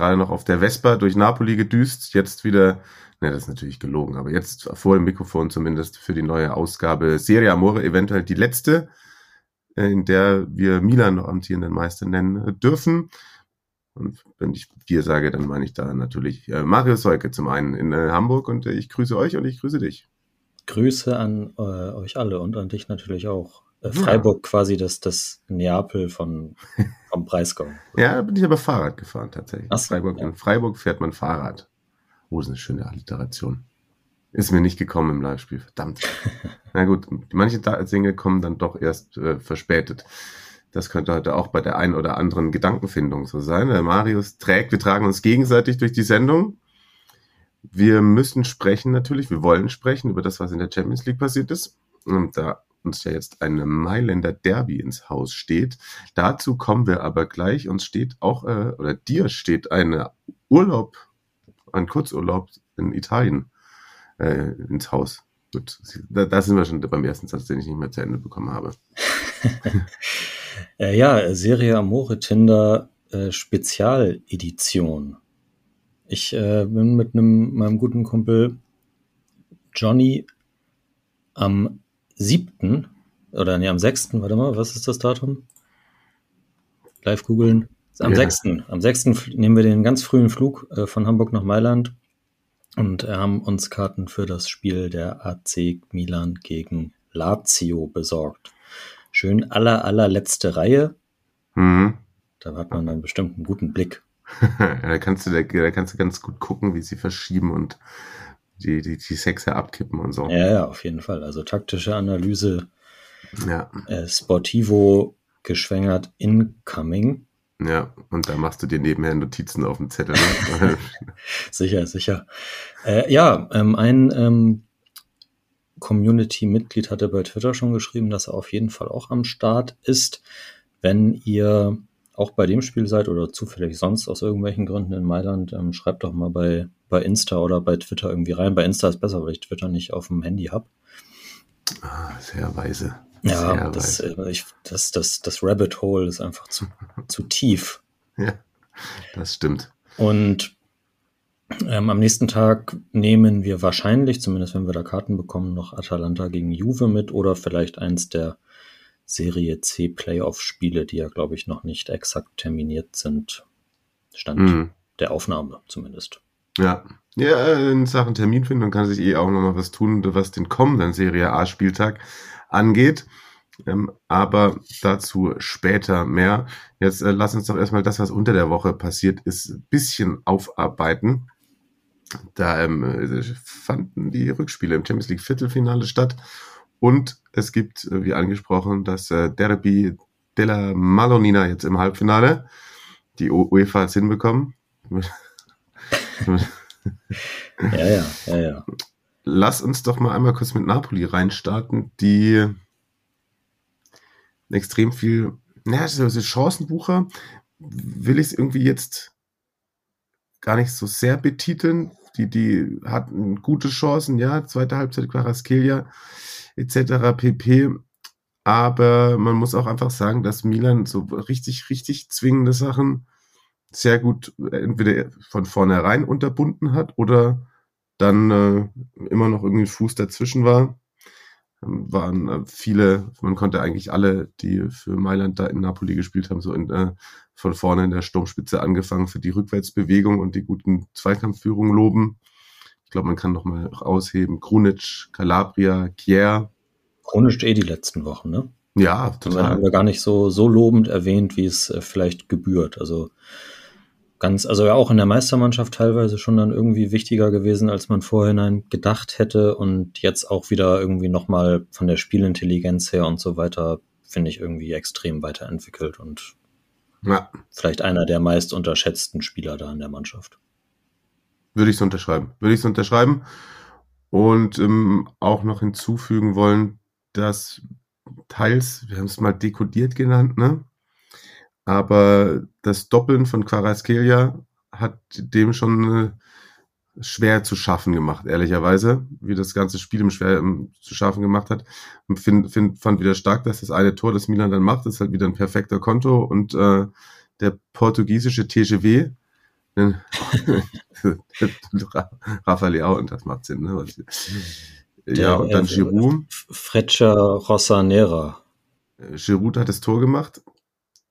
Gerade noch auf der Vespa durch Napoli gedüst, jetzt wieder, ne, das ist natürlich gelogen, aber jetzt vor dem Mikrofon zumindest für die neue Ausgabe Serie Amore, eventuell die letzte, äh, in der wir Milan noch amtierenden Meister nennen dürfen. Und wenn ich wir sage, dann meine ich da natürlich äh, Mario Seuke zum einen in äh, Hamburg und äh, ich grüße euch und ich grüße dich. Grüße an euch alle und an dich natürlich auch. Äh, Freiburg quasi das, das Neapel von, vom Breisgau. Ja, da bin ich aber Fahrrad gefahren tatsächlich. Ach so, Freiburg, ja. In Freiburg fährt man Fahrrad. Oh, ist eine schöne Alliteration. Ist mir nicht gekommen im Live-Spiel, verdammt. Na gut, manche Dinge kommen dann doch erst äh, verspätet. Das könnte heute auch bei der einen oder anderen Gedankenfindung so sein. Der Marius trägt, wir tragen uns gegenseitig durch die Sendung. Wir müssen sprechen natürlich, wir wollen sprechen über das, was in der Champions League passiert ist. Und da uns ja jetzt ein Mailänder Derby ins Haus steht. Dazu kommen wir aber gleich. Uns steht auch, äh, oder dir steht ein Urlaub, ein Kurzurlaub in Italien äh, ins Haus. Gut, da, da sind wir schon beim ersten Satz, den ich nicht mehr zu Ende bekommen habe. Äh, ja, Serie Amore Tinder äh, Spezialedition. Ich äh, bin mit einem meinem guten Kumpel Johnny am siebten oder nee, am sechsten, warte mal, was ist das Datum? Live googeln. Am Ja. sechsten, Am sechsten fl- nehmen wir den ganz frühen Flug äh, von Hamburg nach Mailand und äh, haben uns Karten für das Spiel der AC Milan gegen Lazio besorgt. Schön aller, allerletzte Reihe. Mhm. Da hat man dann bestimmt einen guten Blick. da, kannst du, da, da kannst du ganz gut gucken, wie sie verschieben und die, die, die Sechser abkippen und so. Ja, ja, auf jeden Fall. Also taktische Analyse, Ja, äh, Sportivo geschwängert, incoming. ja. Und da machst du dir nebenher Notizen auf dem Zettel. Ne? Sicher, sicher. Äh, ja, ähm, ein ähm, Community-Mitglied hatte bei Twitter schon geschrieben, dass er auf jeden Fall auch am Start ist. Wenn ihr auch bei dem Spiel seid oder zufällig sonst aus irgendwelchen Gründen in Mailand, ähm, schreibt doch mal bei, bei Insta oder bei Twitter irgendwie rein. Bei Insta ist besser, weil ich Twitter nicht auf dem Handy habe. Ah, sehr weise. Ja, sehr das, weise. äh, ich, das, das, das Rabbit Hole ist einfach zu, zu tief. Ja, das stimmt. Und ähm, am nächsten Tag nehmen wir wahrscheinlich, zumindest wenn wir da Karten bekommen, noch Atalanta gegen Juve mit oder vielleicht eins der Serie C Playoff-Spiele, die ja, glaube ich, noch nicht exakt terminiert sind. Stand Mhm. der Aufnahme zumindest. Ja. Ja, in Sachen Terminfindung kann sich eh auch noch mal was tun, was den kommenden Serie A-Spieltag angeht. Ähm, aber dazu später mehr. Jetzt äh, lass uns doch erstmal das, was unter der Woche passiert ist, ein bisschen aufarbeiten. Da ähm, äh, fanden die Rückspiele im Champions League Viertelfinale statt. Und es gibt, äh, wie angesprochen, das äh, Derby della Malonina jetzt im Halbfinale. Die UEFA hat es hinbekommen. Ja, ja, ja, ja. Lass uns doch mal einmal kurz mit Napoli reinstarten, die extrem viel, naja, so so Chancenbucher will ich es irgendwie jetzt gar nicht so sehr betiteln. Die, die hatten gute Chancen, ja, zweite Halbzeit Quaraskelia etc. pp. Aber man muss auch einfach sagen, dass Milan so richtig, richtig zwingende Sachen sehr gut entweder von vornherein unterbunden hat oder dann äh, immer noch irgendwie ein Fuß dazwischen war. Ähm, waren äh, viele, man konnte eigentlich alle, die für Mailand da in Napoli gespielt haben, so in, äh, von vorne in der Sturmspitze angefangen für die Rückwärtsbewegung und die guten Zweikampfführungen loben. Ich glaube, man kann noch mal ausheben. Krunic, Calabria, Kier. Chronisch eh die letzten Wochen, ne? Ja, Das haben total. wir gar nicht so, so lobend erwähnt, wie es äh, vielleicht gebührt. Also ganz, also ja auch in der Meistermannschaft teilweise schon dann irgendwie wichtiger gewesen, als man vorhinein gedacht hätte und jetzt auch wieder irgendwie nochmal von der Spielintelligenz her und so weiter, finde ich irgendwie extrem weiterentwickelt und Ja. Vielleicht einer der meist unterschätzten Spieler da in der Mannschaft. Würde ich es unterschreiben. Würde ich es unterschreiben. Und ähm, auch noch hinzufügen wollen, dass teils, wir haben es mal dekodiert genannt, ne? Aber das Doppeln von Quaraskelia hat dem schon äh, schwer zu schaffen gemacht, ehrlicherweise, wie das ganze Spiel im schwer um, zu schaffen gemacht hat. Und find, find, fand wieder stark, dass das eine Tor, das Milan dann macht, ist halt wieder ein perfekter Konto und äh, der portugiesische TGW, Rafael und das macht Sinn, ne? Ja, der, und dann äh, Giroud. Freccia Rosanera. Giroud hat das Tor gemacht,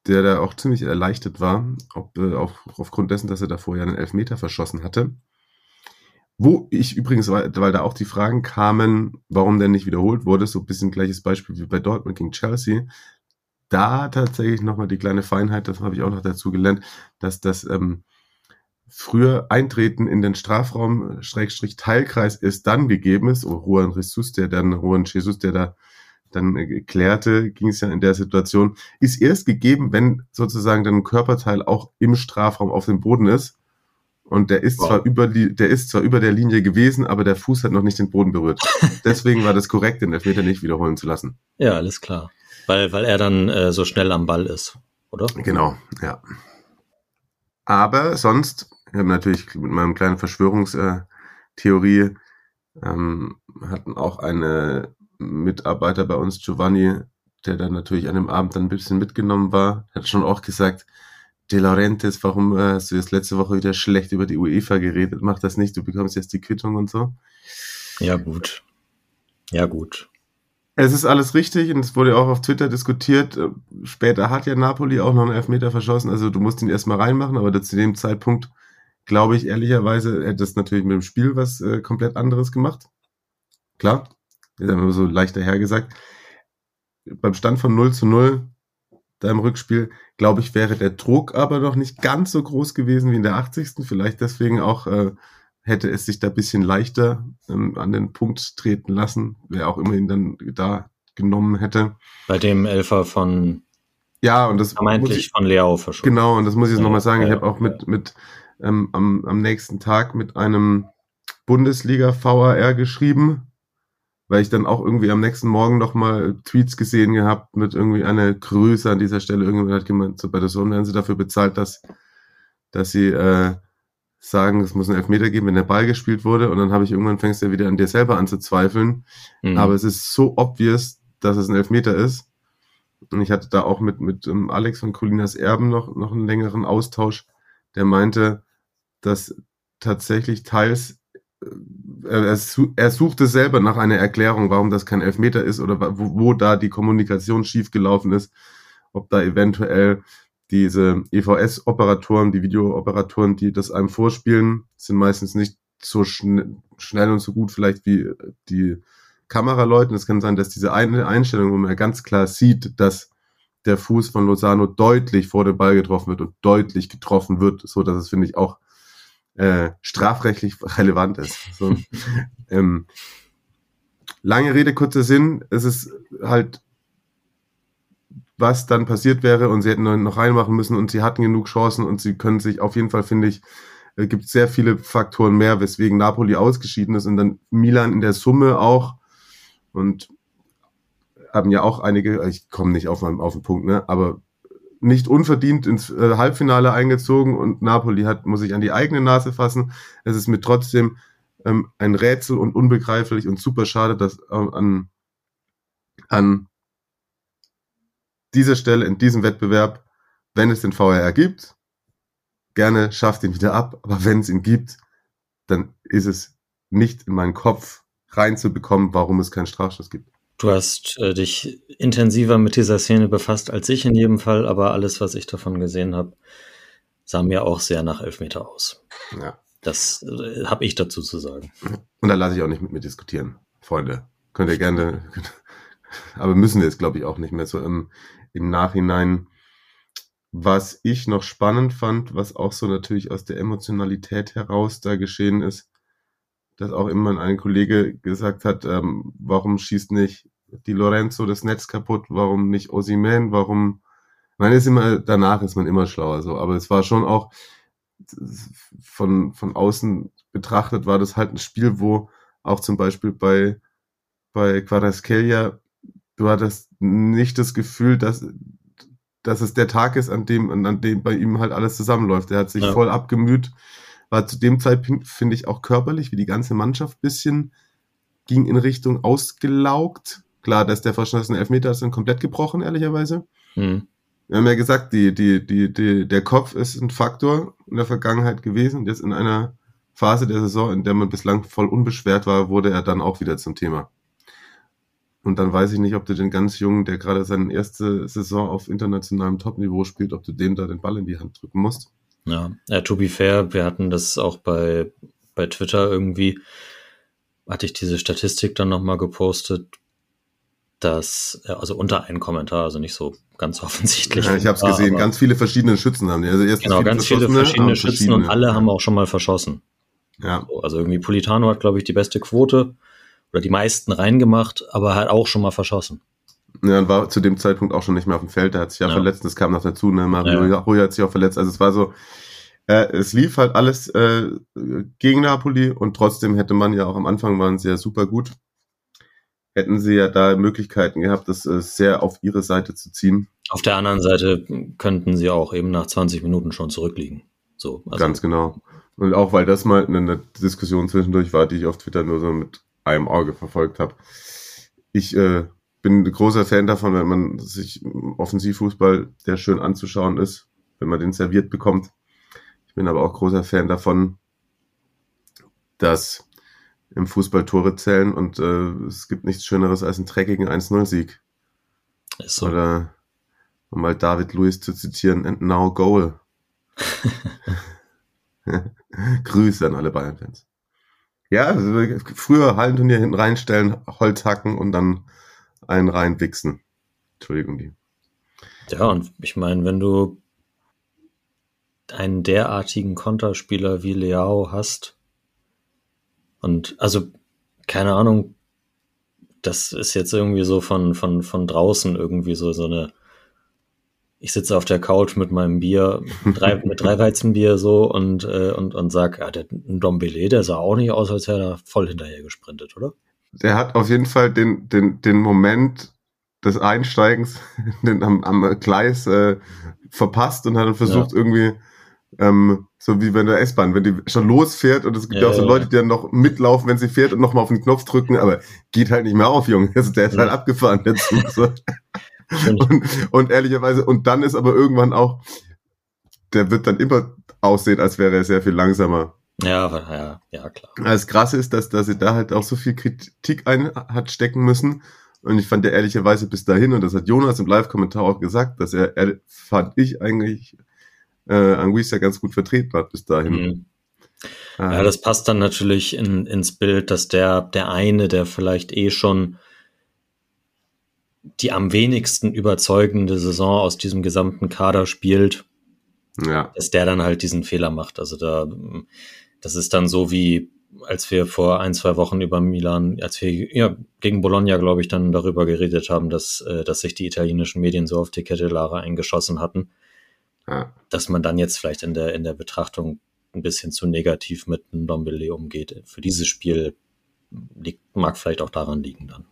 der da auch ziemlich erleichtert war, ob, äh, auch aufgrund dessen, dass er davor ja einen Elfmeter verschossen hatte. Wo ich übrigens, weil, da auch die Fragen kamen, warum denn nicht wiederholt wurde, so ein bisschen gleiches Beispiel wie bei Dortmund gegen Chelsea. Da tatsächlich nochmal die kleine Feinheit, das habe ich auch noch dazu gelernt, dass das ähm, früher Eintreten in den Strafraum, Schrägstrich Teilkreis ist dann gegeben ist, oder Juan Jesus, der dann, Juan Jesus, der da dann äh, klärte, ging es ja in der Situation, ist erst gegeben, wenn sozusagen dann ein Körperteil auch im Strafraum auf dem Boden ist. Und der ist wow. zwar über die, der ist zwar über der Linie gewesen, aber der Fuß hat noch nicht den Boden berührt. Deswegen war das korrekt, den Elfmeter nicht wiederholen zu lassen. Ja, alles klar. Weil, weil er dann äh, so schnell am Ball ist, oder? Genau, ja. Aber sonst, ich habe natürlich mit meinem kleinen Verschwörungstheorie ähm, hatten auch eine Mitarbeiter bei uns, Giovanni, der dann natürlich an dem Abend dann ein bisschen mitgenommen war, hat schon auch gesagt, De Laurentiis, warum äh, hast du jetzt letzte Woche wieder schlecht über die UEFA geredet? Mach das nicht, du bekommst jetzt die Quittung und so. Ja, gut. Ja, gut. Es ist alles richtig und es wurde auch auf Twitter diskutiert. Später hat ja Napoli auch noch einen Elfmeter verschossen, also du musst ihn erstmal reinmachen, aber zu dem Zeitpunkt, glaube ich, ehrlicherweise, hätte es natürlich mit dem Spiel was äh, komplett anderes gemacht. Klar, ist einfach so leicht dahergesagt. Beim Stand von 0 zu 0 da im Rückspiel, glaube ich, wäre der Druck aber noch nicht ganz so groß gewesen wie in der 80. Vielleicht deswegen auch äh, hätte es sich da bisschen leichter ähm, an den Punkt treten lassen, wer auch immer ihn dann da genommen hätte. Bei dem Elfer von ja und das vermeintlich ich, von Leao verschoben. Genau und das muss ich jetzt ja, nochmal sagen. Ja, ich habe auch mit mit ähm, am, am nächsten Tag mit einem Bundesliga VAR geschrieben weil ich dann auch irgendwie am nächsten Morgen nochmal Tweets gesehen gehabt mit irgendwie einer Grüße an dieser Stelle. Irgendjemand hat gemeint, so bei der Sonne werden sie dafür bezahlt, dass, dass sie äh, sagen, es muss einen Elfmeter geben, wenn der Ball gespielt wurde. Und dann habe ich irgendwann fängst du ja wieder an dir selber an zu zweifeln. Mhm. Aber es ist so obvious, dass es ein Elfmeter ist. Und ich hatte da auch mit, mit um, ähm, Alex von Colinas Erben noch, noch einen längeren Austausch, der meinte, dass tatsächlich teils er, er suchte selber nach einer Erklärung, warum das kein Elfmeter ist oder wo, wo da die Kommunikation schiefgelaufen ist, ob da eventuell diese EVS-Operatoren, die Videooperatoren, die das einem vorspielen, sind meistens nicht so schn schnell und so gut vielleicht wie die Kameraleute. Es kann sein, dass diese eine Einstellung, wo man ganz klar sieht, dass der Fuß von Lozano deutlich vor dem Ball getroffen wird und deutlich getroffen wird, so dass es, finde ich, auch äh, strafrechtlich relevant ist. So, ähm, lange Rede, kurzer Sinn. Es ist halt, was dann passiert wäre und sie hätten noch reinmachen müssen und sie hatten genug Chancen und sie können sich auf jeden Fall, finde ich, äh, gibt sehr viele Faktoren mehr, weswegen Napoli ausgeschieden ist und dann Milan in der Summe auch und haben ja auch einige, ich komme nicht auf, auf den Punkt, ne, aber nicht unverdient ins äh, Halbfinale eingezogen und Napoli hat, muss sich an die eigene Nase fassen. Es ist mir trotzdem ähm, ein Rätsel und unbegreiflich und super schade, dass äh, an, an dieser Stelle in diesem Wettbewerb, wenn es den VRR gibt, gerne schafft ihn wieder ab, aber wenn es ihn gibt, dann ist es nicht in meinen Kopf reinzubekommen, warum es keinen Strafschuss gibt. Du hast äh, dich intensiver mit dieser Szene befasst als ich in jedem Fall, aber alles, was ich davon gesehen habe, sah mir auch sehr nach Elfmeter aus. Ja. Das äh, habe ich dazu zu sagen. Und da lasse ich auch nicht mit mir diskutieren, Freunde. Könnt ihr gerne, aber müssen wir es, glaube ich, auch nicht mehr so im, im Nachhinein. Was ich noch spannend fand, was auch so natürlich aus der Emotionalität heraus da geschehen ist, dass auch immer ein Kollege gesagt hat, ähm, warum schießt nicht die Lorenzo das Netz kaputt, warum nicht Osimen, warum Man ist immer, danach ist man immer schlauer, so. Aber es war schon auch, von, von außen betrachtet, war das halt ein Spiel, wo auch zum Beispiel bei, bei Quaraskelia, du hattest nicht das Gefühl, dass, dass es der Tag ist, an dem, an dem bei ihm halt alles zusammenläuft. Er hat sich ja. voll abgemüht, war zu dem Zeitpunkt, finde ich, auch körperlich, wie die ganze Mannschaft bisschen, ging in Richtung ausgelaugt. Klar, dass der verschossene Elfmeter ist dann komplett gebrochen, ehrlicherweise. Mhm. Wir haben ja gesagt, die, die, die, die, der Kopf ist ein Faktor in der Vergangenheit gewesen. Jetzt in einer Phase der Saison, in der man bislang voll unbeschwert war, wurde er dann auch wieder zum Thema. Und dann weiß ich nicht, ob du den ganz Jungen, der gerade seine erste Saison auf internationalem Topniveau spielt, ob du dem da den Ball in die Hand drücken musst. Ja, ja to be fair, wir hatten das auch bei, bei Twitter irgendwie, hatte ich diese Statistik dann nochmal gepostet, dass, also unter einen Kommentar, also nicht so ganz offensichtlich. Ja, ich habe es gesehen, ganz viele verschiedene Schützen haben die. Also erst genau, ganz viele verschiedene Schützen verschiedene. und alle haben auch schon mal verschossen. Ja. So, also irgendwie Politano hat, glaube ich, die beste Quote oder die meisten reingemacht, aber hat auch schon mal verschossen. Ja, und war zu dem Zeitpunkt auch schon nicht mehr auf dem Feld. Der hat sich ja, ja. verletzt, das kam noch dazu. Ne? Mario ja. Ruja hat sich auch verletzt. Also es war so, äh, es lief halt alles äh, gegen Napoli und trotzdem hätte man ja auch am Anfang waren sie ja super gut. Hätten sie ja da Möglichkeiten gehabt, das äh, sehr auf ihre Seite zu ziehen. Auf der anderen Seite könnten sie auch eben nach 20 Minuten schon zurückliegen. So, also. Ganz genau. Und auch weil das mal eine Diskussion zwischendurch war, die ich auf Twitter nur so mit einem Auge verfolgt habe. Ich äh, bin großer Fan davon, wenn man sich Offensivfußball, der schön anzuschauen ist, wenn man den serviert bekommt. Ich bin aber auch großer Fan davon, dass im Fußball Tore zählen und äh, es gibt nichts Schöneres als einen dreckigen 1-0-Sieg. So. Oder um mal David Lewis zu zitieren, and now goal. Grüße an alle Bayern-Fans. Ja, früher Hallenturnier hinten reinstellen, Holz hacken und dann einen reinwichsen. Entschuldigung, die. Ja, und ich meine, wenn du einen derartigen Konterspieler wie Leao hast, und also, keine Ahnung, das ist jetzt irgendwie so von, von, von draußen irgendwie so, so eine ich sitze auf der Couch mit meinem Bier, drei, mit drei Weizenbier so und, äh, und, und sag, ja, der Dombele, der sah auch nicht aus, als hätte er da voll hinterher gesprintet, oder? Der hat auf jeden Fall den, den, den Moment des Einsteigens den, am, am Gleis äh, verpasst und hat dann versucht, ja. irgendwie ähm, so wie wenn der S-Bahn, wenn die schon losfährt und es gibt ja, ja auch so Leute, die dann noch mitlaufen, wenn sie fährt und nochmal auf den Knopf drücken, aber geht halt nicht mehr auf, Junge. Also der ist halt abgefahren, der Zug. So. Und, und ehrlicherweise, und dann ist aber irgendwann auch, der wird dann immer aussehen, als wäre er sehr viel langsamer. Ja, ja, ja, klar. Das Krasse ist, dass, dass sie da halt auch so viel Kritik ein hat stecken müssen. Und ich fand der ehrlicherweise bis dahin, und das hat Jonas im Live-Kommentar auch gesagt, dass er, er fand ich eigentlich, äh, Anguissa ganz gut vertreten hat bis dahin. Mhm. Ja, das passt dann natürlich in, ins Bild, dass der, der eine, der vielleicht eh schon die am wenigsten überzeugende Saison aus diesem gesamten Kader spielt, ja. dass der dann halt diesen Fehler macht. Also da, das ist dann so wie, als wir vor ein, zwei Wochen über Milan, als wir ja, gegen Bologna, glaube ich, dann darüber geredet haben, dass, äh, dass sich die italienischen Medien so auf die Kette Lara eingeschossen hatten, ja. dass man dann jetzt vielleicht in der, in der Betrachtung ein bisschen zu negativ mit einem Dombele umgeht. Für dieses Spiel liegt, mag vielleicht auch daran liegen dann.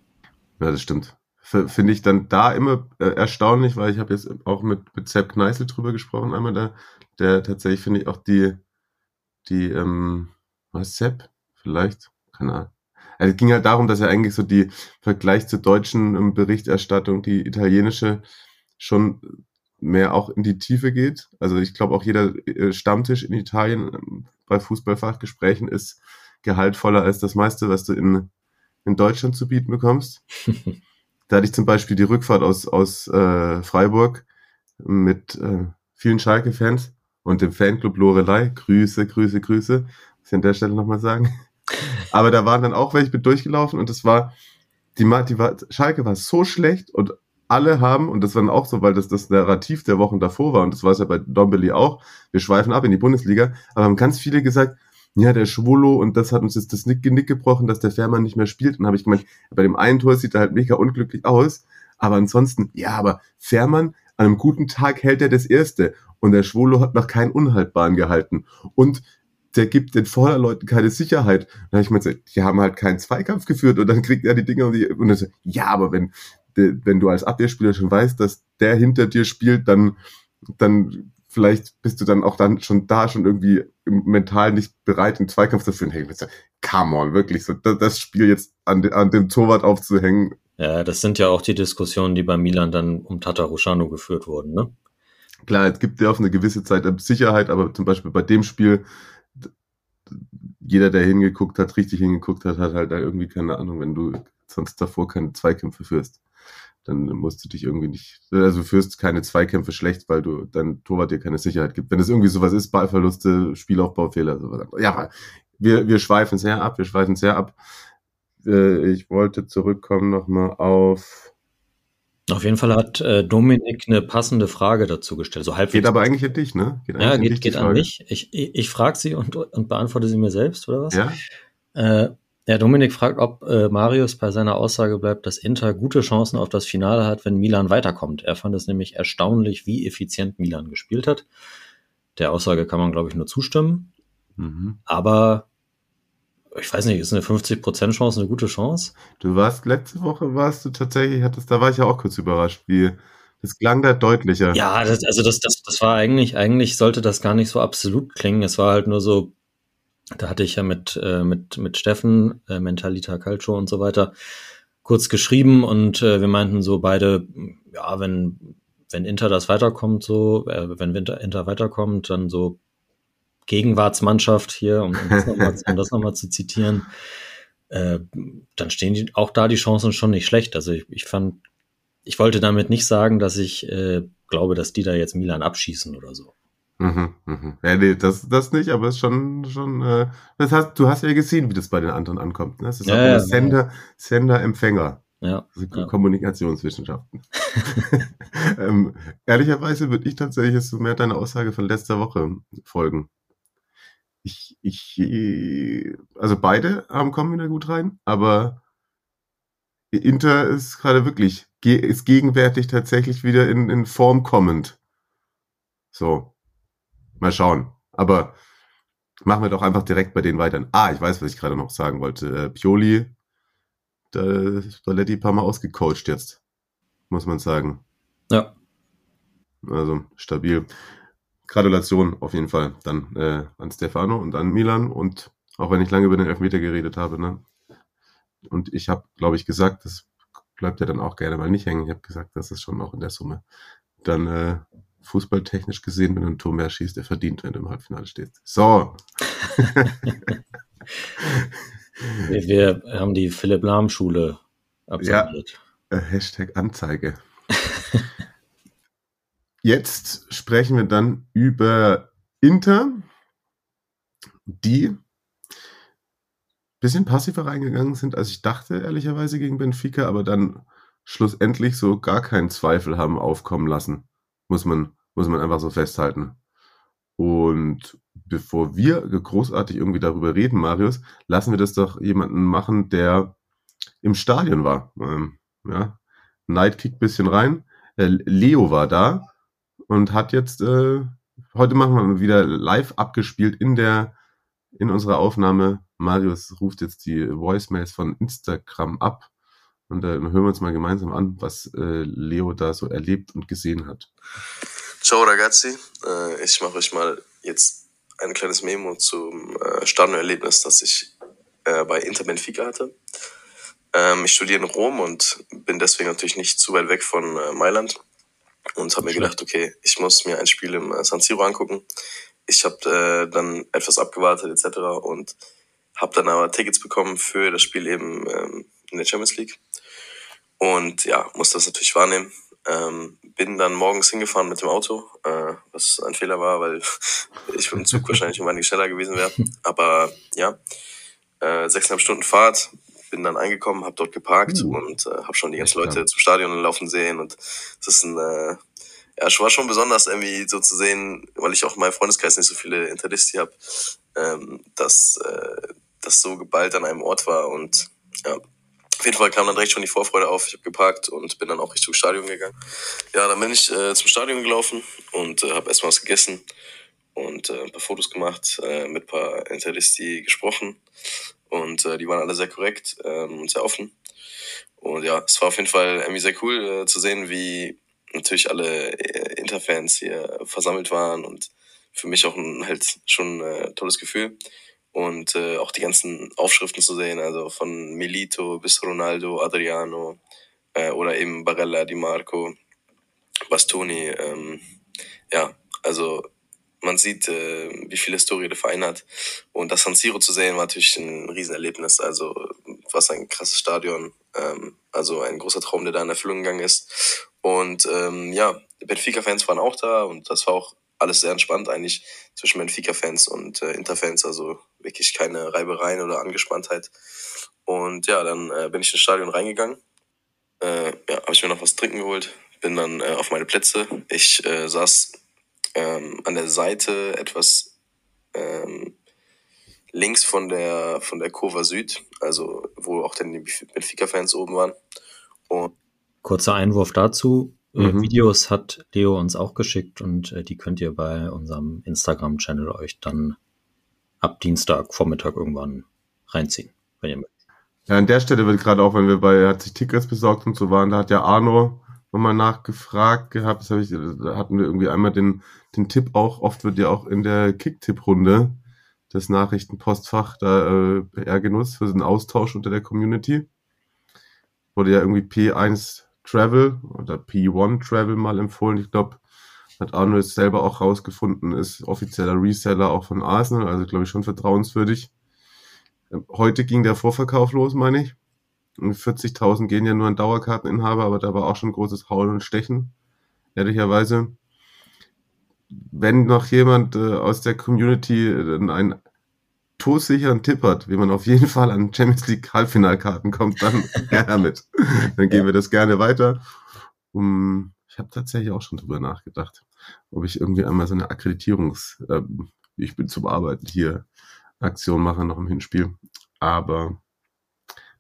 Ja, das stimmt finde ich dann da immer äh, erstaunlich, weil ich habe jetzt auch mit, mit Sepp Kneißl drüber gesprochen, einmal da, der tatsächlich finde ich auch die, die, ähm, was Sepp? Vielleicht? Keine Ahnung. Also es ging halt darum, dass er eigentlich so die Vergleich zur deutschen ähm, Berichterstattung, die italienische, schon mehr auch in die Tiefe geht. Also ich glaube auch jeder äh, Stammtisch in Italien ähm, bei Fußballfachgesprächen ist gehaltvoller als das meiste, was du in, in Deutschland zu bieten bekommst. Da hatte ich zum Beispiel die Rückfahrt aus, aus äh, Freiburg mit äh, vielen Schalke-Fans und dem Fanclub Lorelei. Grüße, Grüße, Grüße. Muss ich an der Stelle nochmal sagen. Aber da waren dann auch welche mit durchgelaufen und das war, die, die war, Schalke war so schlecht und alle haben, und das war dann auch so, weil das das Narrativ der Wochen davor war, und das war es ja bei Dombeli auch, wir schweifen ab in die Bundesliga, aber haben ganz viele gesagt, ja, der Schwolo und das hat uns jetzt das Genick gebrochen, dass der Fährmann nicht mehr spielt. Und habe ich gemeint, bei dem einen Tor sieht er halt mega unglücklich aus, aber ansonsten, ja, aber Fährmann An einem guten Tag hält er das erste. Und der Schwolo hat noch keinen Unhaltbaren gehalten. Und der gibt den Vorderleuten keine Sicherheit. Dann habe ich mir gesagt, die haben halt keinen Zweikampf geführt und dann kriegt er die Dinger und, die, und so, ja, aber wenn, wenn du als Abwehrspieler schon weißt, dass der hinter dir spielt, dann, dann vielleicht bist du dann auch dann schon da schon irgendwie mental nicht bereit, einen Zweikampf zu führen. Hey, come on, wirklich so, das Spiel jetzt an, an dem Torwart aufzuhängen. Ja, das sind ja auch die Diskussionen, die bei Milan dann um Tatarushano geführt wurden, ne? Klar, es gibt ja auf eine gewisse Zeit Sicherheit, aber zum Beispiel bei dem Spiel, jeder, der hingeguckt hat, richtig hingeguckt hat, hat halt da irgendwie keine Ahnung, wenn du sonst davor keine Zweikämpfe führst dann musst du dich irgendwie nicht, also führst keine Zweikämpfe schlecht, weil du dein Torwart dir keine Sicherheit gibt. Wenn es irgendwie sowas ist, Ballverluste, Spielaufbaufehler, sowas. Ja, wir, wir schweifen sehr ab, wir schweifen sehr ab. Äh, ich wollte zurückkommen nochmal auf. Auf jeden Fall hat äh, Dominik eine passende Frage dazu gestellt. So halbwegs. Geht aber eigentlich an dich, ne? Geht ja, geht, geht an mich. Ich, ich, ich frage sie und, und beantworte sie mir selbst, oder was? Ja. Äh, ja, Dominik fragt, ob äh, Marius bei seiner Aussage bleibt, dass Inter gute Chancen auf das Finale hat, wenn Milan weiterkommt. Er fand es nämlich erstaunlich, wie effizient Milan gespielt hat. Der Aussage kann man, glaube ich, nur zustimmen. Mhm. Aber ich weiß nicht, ist eine 50% Chance eine gute Chance? Du warst letzte Woche, warst du tatsächlich, hattest, da war ich ja auch kurz überrascht, wie das klang da deutlicher. Ja, das, also das, das, das war eigentlich, eigentlich sollte das gar nicht so absolut klingen. Es war halt nur so, da hatte ich ja mit, äh, mit, mit Steffen, äh, Mentalita Calcio und so weiter, kurz geschrieben und äh, wir meinten so beide, ja, wenn, wenn Inter das weiterkommt, so, äh, wenn Inter, Inter weiterkommt, dann so Gegenwartsmannschaft hier, um, das nochmal um noch zu zitieren, äh, dann stehen die, auch da die Chancen schon nicht schlecht. Also ich, ich fand, ich wollte damit nicht sagen, dass ich äh, glaube, dass die da jetzt Milan abschießen oder so. Mhm, mhm. Ja, nee, das, das nicht, aber es ist schon, schon, äh, das hast, du hast ja gesehen, wie das bei den anderen ankommt. Ne? Das ist ja, auch ja, Sender, Sender, Empfänger. Ja. Also ja. Kommunikationswissenschaften. ähm, ehrlicherweise würde ich tatsächlich jetzt so mehr deine Aussage von letzter Woche folgen. Ich, ich, also beide haben kommen wieder gut rein, aber Inter ist gerade wirklich, ist gegenwärtig tatsächlich wieder in, in Form kommend. So. Mal schauen. Aber machen wir doch einfach direkt bei denen weiter. Ah, ich weiß, was ich gerade noch sagen wollte. Äh, Pioli, da ist Valetti ein paar Mal ausgecoacht jetzt, muss man sagen. Ja. Also stabil. Gratulation auf jeden Fall dann äh, an Stefano und an Milan und auch wenn ich lange über den Elfmeter geredet habe, ne? Und ich habe, glaube ich, gesagt, das bleibt ja dann auch gerne mal nicht hängen. Ich habe gesagt, das ist schon auch in der Summe dann äh, fußballtechnisch gesehen, wenn du ein Tor mehr schießt, der verdient, wenn du im Halbfinale stehst. So. wir, wir, haben die Philipp Lahm Schule absolviert. Ja, äh, Hashtag Anzeige. Jetzt sprechen wir dann über Inter, die bisschen passiver reingegangen sind, als ich dachte, ehrlicherweise gegen Benfica, aber dann schlussendlich so gar keinen Zweifel haben aufkommen lassen, muss man muss man einfach so festhalten. Und bevor wir großartig irgendwie darüber reden, Marius, lassen wir das doch jemanden machen, der im Stadion war. Ähm, ja, Nightkick bisschen rein. Äh, Leo war da und hat jetzt, äh, heute machen wir wieder live abgespielt in der, in unserer Aufnahme. Marius ruft jetzt die Voicemails von Instagram ab und dann hören wir uns mal gemeinsam an, was äh, Leo da so erlebt und gesehen hat. Ciao ragazzi, äh, ich mache euch mal jetzt ein kleines Memo zum äh, Stadionerlebnis, das ich äh, bei Inter Benfica hatte. Ähm, ich studiere in Rom und bin deswegen natürlich nicht zu weit weg von äh, Mailand und habe mir gedacht, okay, ich muss mir ein Spiel im äh, San Siro angucken. Ich habe äh, dann etwas abgewartet etc. und habe dann aber Tickets bekommen für das Spiel eben ähm, in der Champions League und ja, muss das natürlich wahrnehmen. Ähm, bin dann morgens hingefahren mit dem Auto, äh, was ein Fehler war, weil ich mit dem Zug wahrscheinlich um einiges schneller gewesen wäre. Aber ja, äh, sechseinhalb Stunden Fahrt, bin dann eingekommen, habe dort geparkt uh, und äh, habe schon die ganzen Leute zum Stadion laufen sehen und es ist ein äh, ja, war schon besonders irgendwie so zu sehen, weil ich auch in meinem Freundeskreis nicht so viele Interdisti habe, ähm, dass äh, das so geballt an einem Ort war und ja, Auf jeden Fall kam dann direkt schon die Vorfreude auf. Ich habe geparkt und bin dann auch Richtung Stadion gegangen. Ja, dann bin ich äh, zum Stadion gelaufen und äh, habe erstmal was gegessen und äh, ein paar Fotos gemacht, äh, mit ein paar Interisti gesprochen und äh, die waren alle sehr korrekt ähm, und sehr offen. Und ja, es war auf jeden Fall irgendwie sehr cool äh, zu sehen, wie natürlich alle äh, Interfans hier versammelt waren und für mich auch ein halt schon äh, tolles Gefühl und äh, auch die ganzen Aufschriften zu sehen, also von Milito bis Ronaldo, Adriano äh, oder eben Barella, Di Marco, Bastoni. Ähm, ja, also man sieht, äh, wie viel Historie der Verein hat. Und das San Siro zu sehen, war natürlich ein Riesenerlebnis. Also was ein krasses Stadion. Ähm, also ein großer Traum, der da in Erfüllung gegangen ist. Und ähm, ja, Benfica-Fans waren auch da und das war auch alles sehr entspannt eigentlich zwischen Benfica-Fans und äh, Inter-Fans. Also wirklich keine Reibereien oder Angespanntheit. Und ja, dann äh, bin ich ins Stadion reingegangen. Äh, ja, habe ich mir noch was trinken geholt, bin dann äh, auf meine Plätze. Ich äh, saß ähm, an der Seite etwas ähm, links von der von der Kurva Süd, also wo auch dann die Benfica-Fans oben waren. Und Kurzer Einwurf dazu. Äh, mhm. Videos hat Leo uns auch geschickt und äh, die könnt ihr bei unserem Instagram-Channel euch dann ab Dienstag Vormittag irgendwann reinziehen, wenn ihr möchtet. Ja, an der Stelle wird gerade auch, wenn wir bei hat sich Tickets besorgt und so waren, da hat ja Arno nochmal nachgefragt gehabt. Das hab ich, da hatten wir irgendwie einmal den, den Tipp auch. Oft wird ja auch in der Kick-Tipp-Runde das Nachrichtenpostfach da äh, PR-Genuss für so einen Austausch unter der Community. Wurde ja irgendwie P1 Travel oder P1 Travel mal empfohlen. Ich glaube, hat Arno jetzt selber auch rausgefunden, ist offizieller Reseller auch von Arsenal, also glaube ich schon vertrauenswürdig. Heute ging der Vorverkauf los, meine ich. 40.000 gehen ja nur an Dauerkarteninhaber, aber da war auch schon großes Hauen und Stechen, ehrlicherweise. Wenn noch jemand äh, aus der Community äh, einen todsicheren Tipp hat, wie man auf jeden Fall an Champions League Halbfinalkarten kommt, dann gerne mit. Dann gehen wir das gerne weiter. Um, ich habe tatsächlich auch schon drüber nachgedacht, ob ich irgendwie einmal so eine Akkreditierungs, äh, ich bin zum Arbeiten hier, Aktion mache noch im Hinspiel. Aber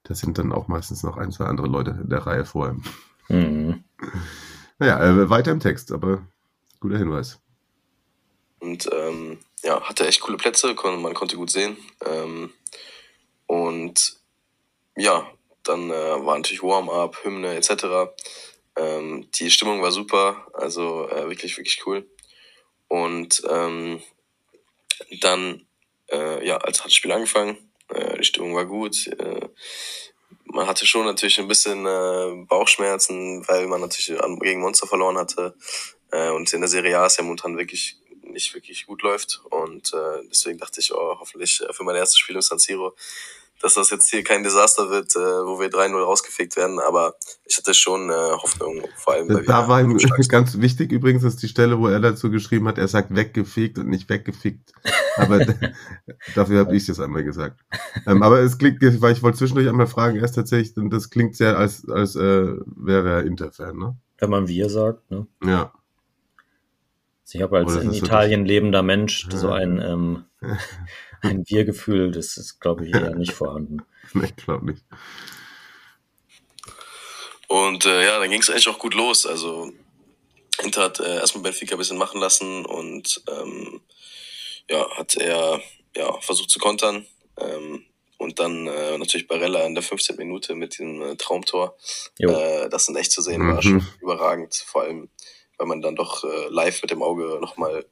das sind dann auch meistens noch ein, zwei andere Leute in der Reihe vorher. Mhm. Naja, äh, weiter im Text, aber guter Hinweis. Und ähm, ja, hatte echt coole Plätze, man konnte gut sehen. Ähm, und ja, dann äh, war natürlich Warm-up, Hymne etc. Ähm, die Stimmung war super, also äh, wirklich, wirklich cool. Und ähm, dann, äh, ja, als hat das Spiel angefangen, die Stimmung war gut. Äh, man hatte schon natürlich ein bisschen äh, Bauchschmerzen, weil man natürlich gegen Monster verloren hatte. Äh, und in der Serie A ist ja momentan wirklich nicht wirklich gut läuft. Und äh, deswegen dachte ich, oh, hoffentlich äh, für mein erstes Spiel im San Siro dass das jetzt hier kein Desaster wird, äh, wo wir 3-0 rausgefegt werden, aber ich hatte schon äh, Hoffnung, vor allem. Weil da war ihm ganz wichtig übrigens, ist die Stelle, wo er dazu geschrieben hat, er sagt weggefegt und nicht weggefickt. Aber dafür habe ich das einmal gesagt. Ähm, aber es klingt, weil ich wollte zwischendurch einmal fragen, er ist tatsächlich, das klingt sehr, als, als äh, wäre er Interfan, ne? Wenn man wir sagt, ne? Ja. Ich habe als in Italien lebender Mensch so ein ähm, ein Wir-Gefühl, das ist, glaube ich, eher nicht vorhanden. ich glaube nicht. Und äh, ja, dann ging es eigentlich auch gut los. Also Inter hat äh, erstmal Benfica ein bisschen machen lassen und ähm, ja, hat er ja, versucht zu kontern. Ähm, und dann äh, natürlich Barella in der 15. Minute mit dem äh, Traumtor. Äh, das in echt zu sehen war mhm. schon überragend. Vor allem, weil man dann doch äh, live mit dem Auge nochmal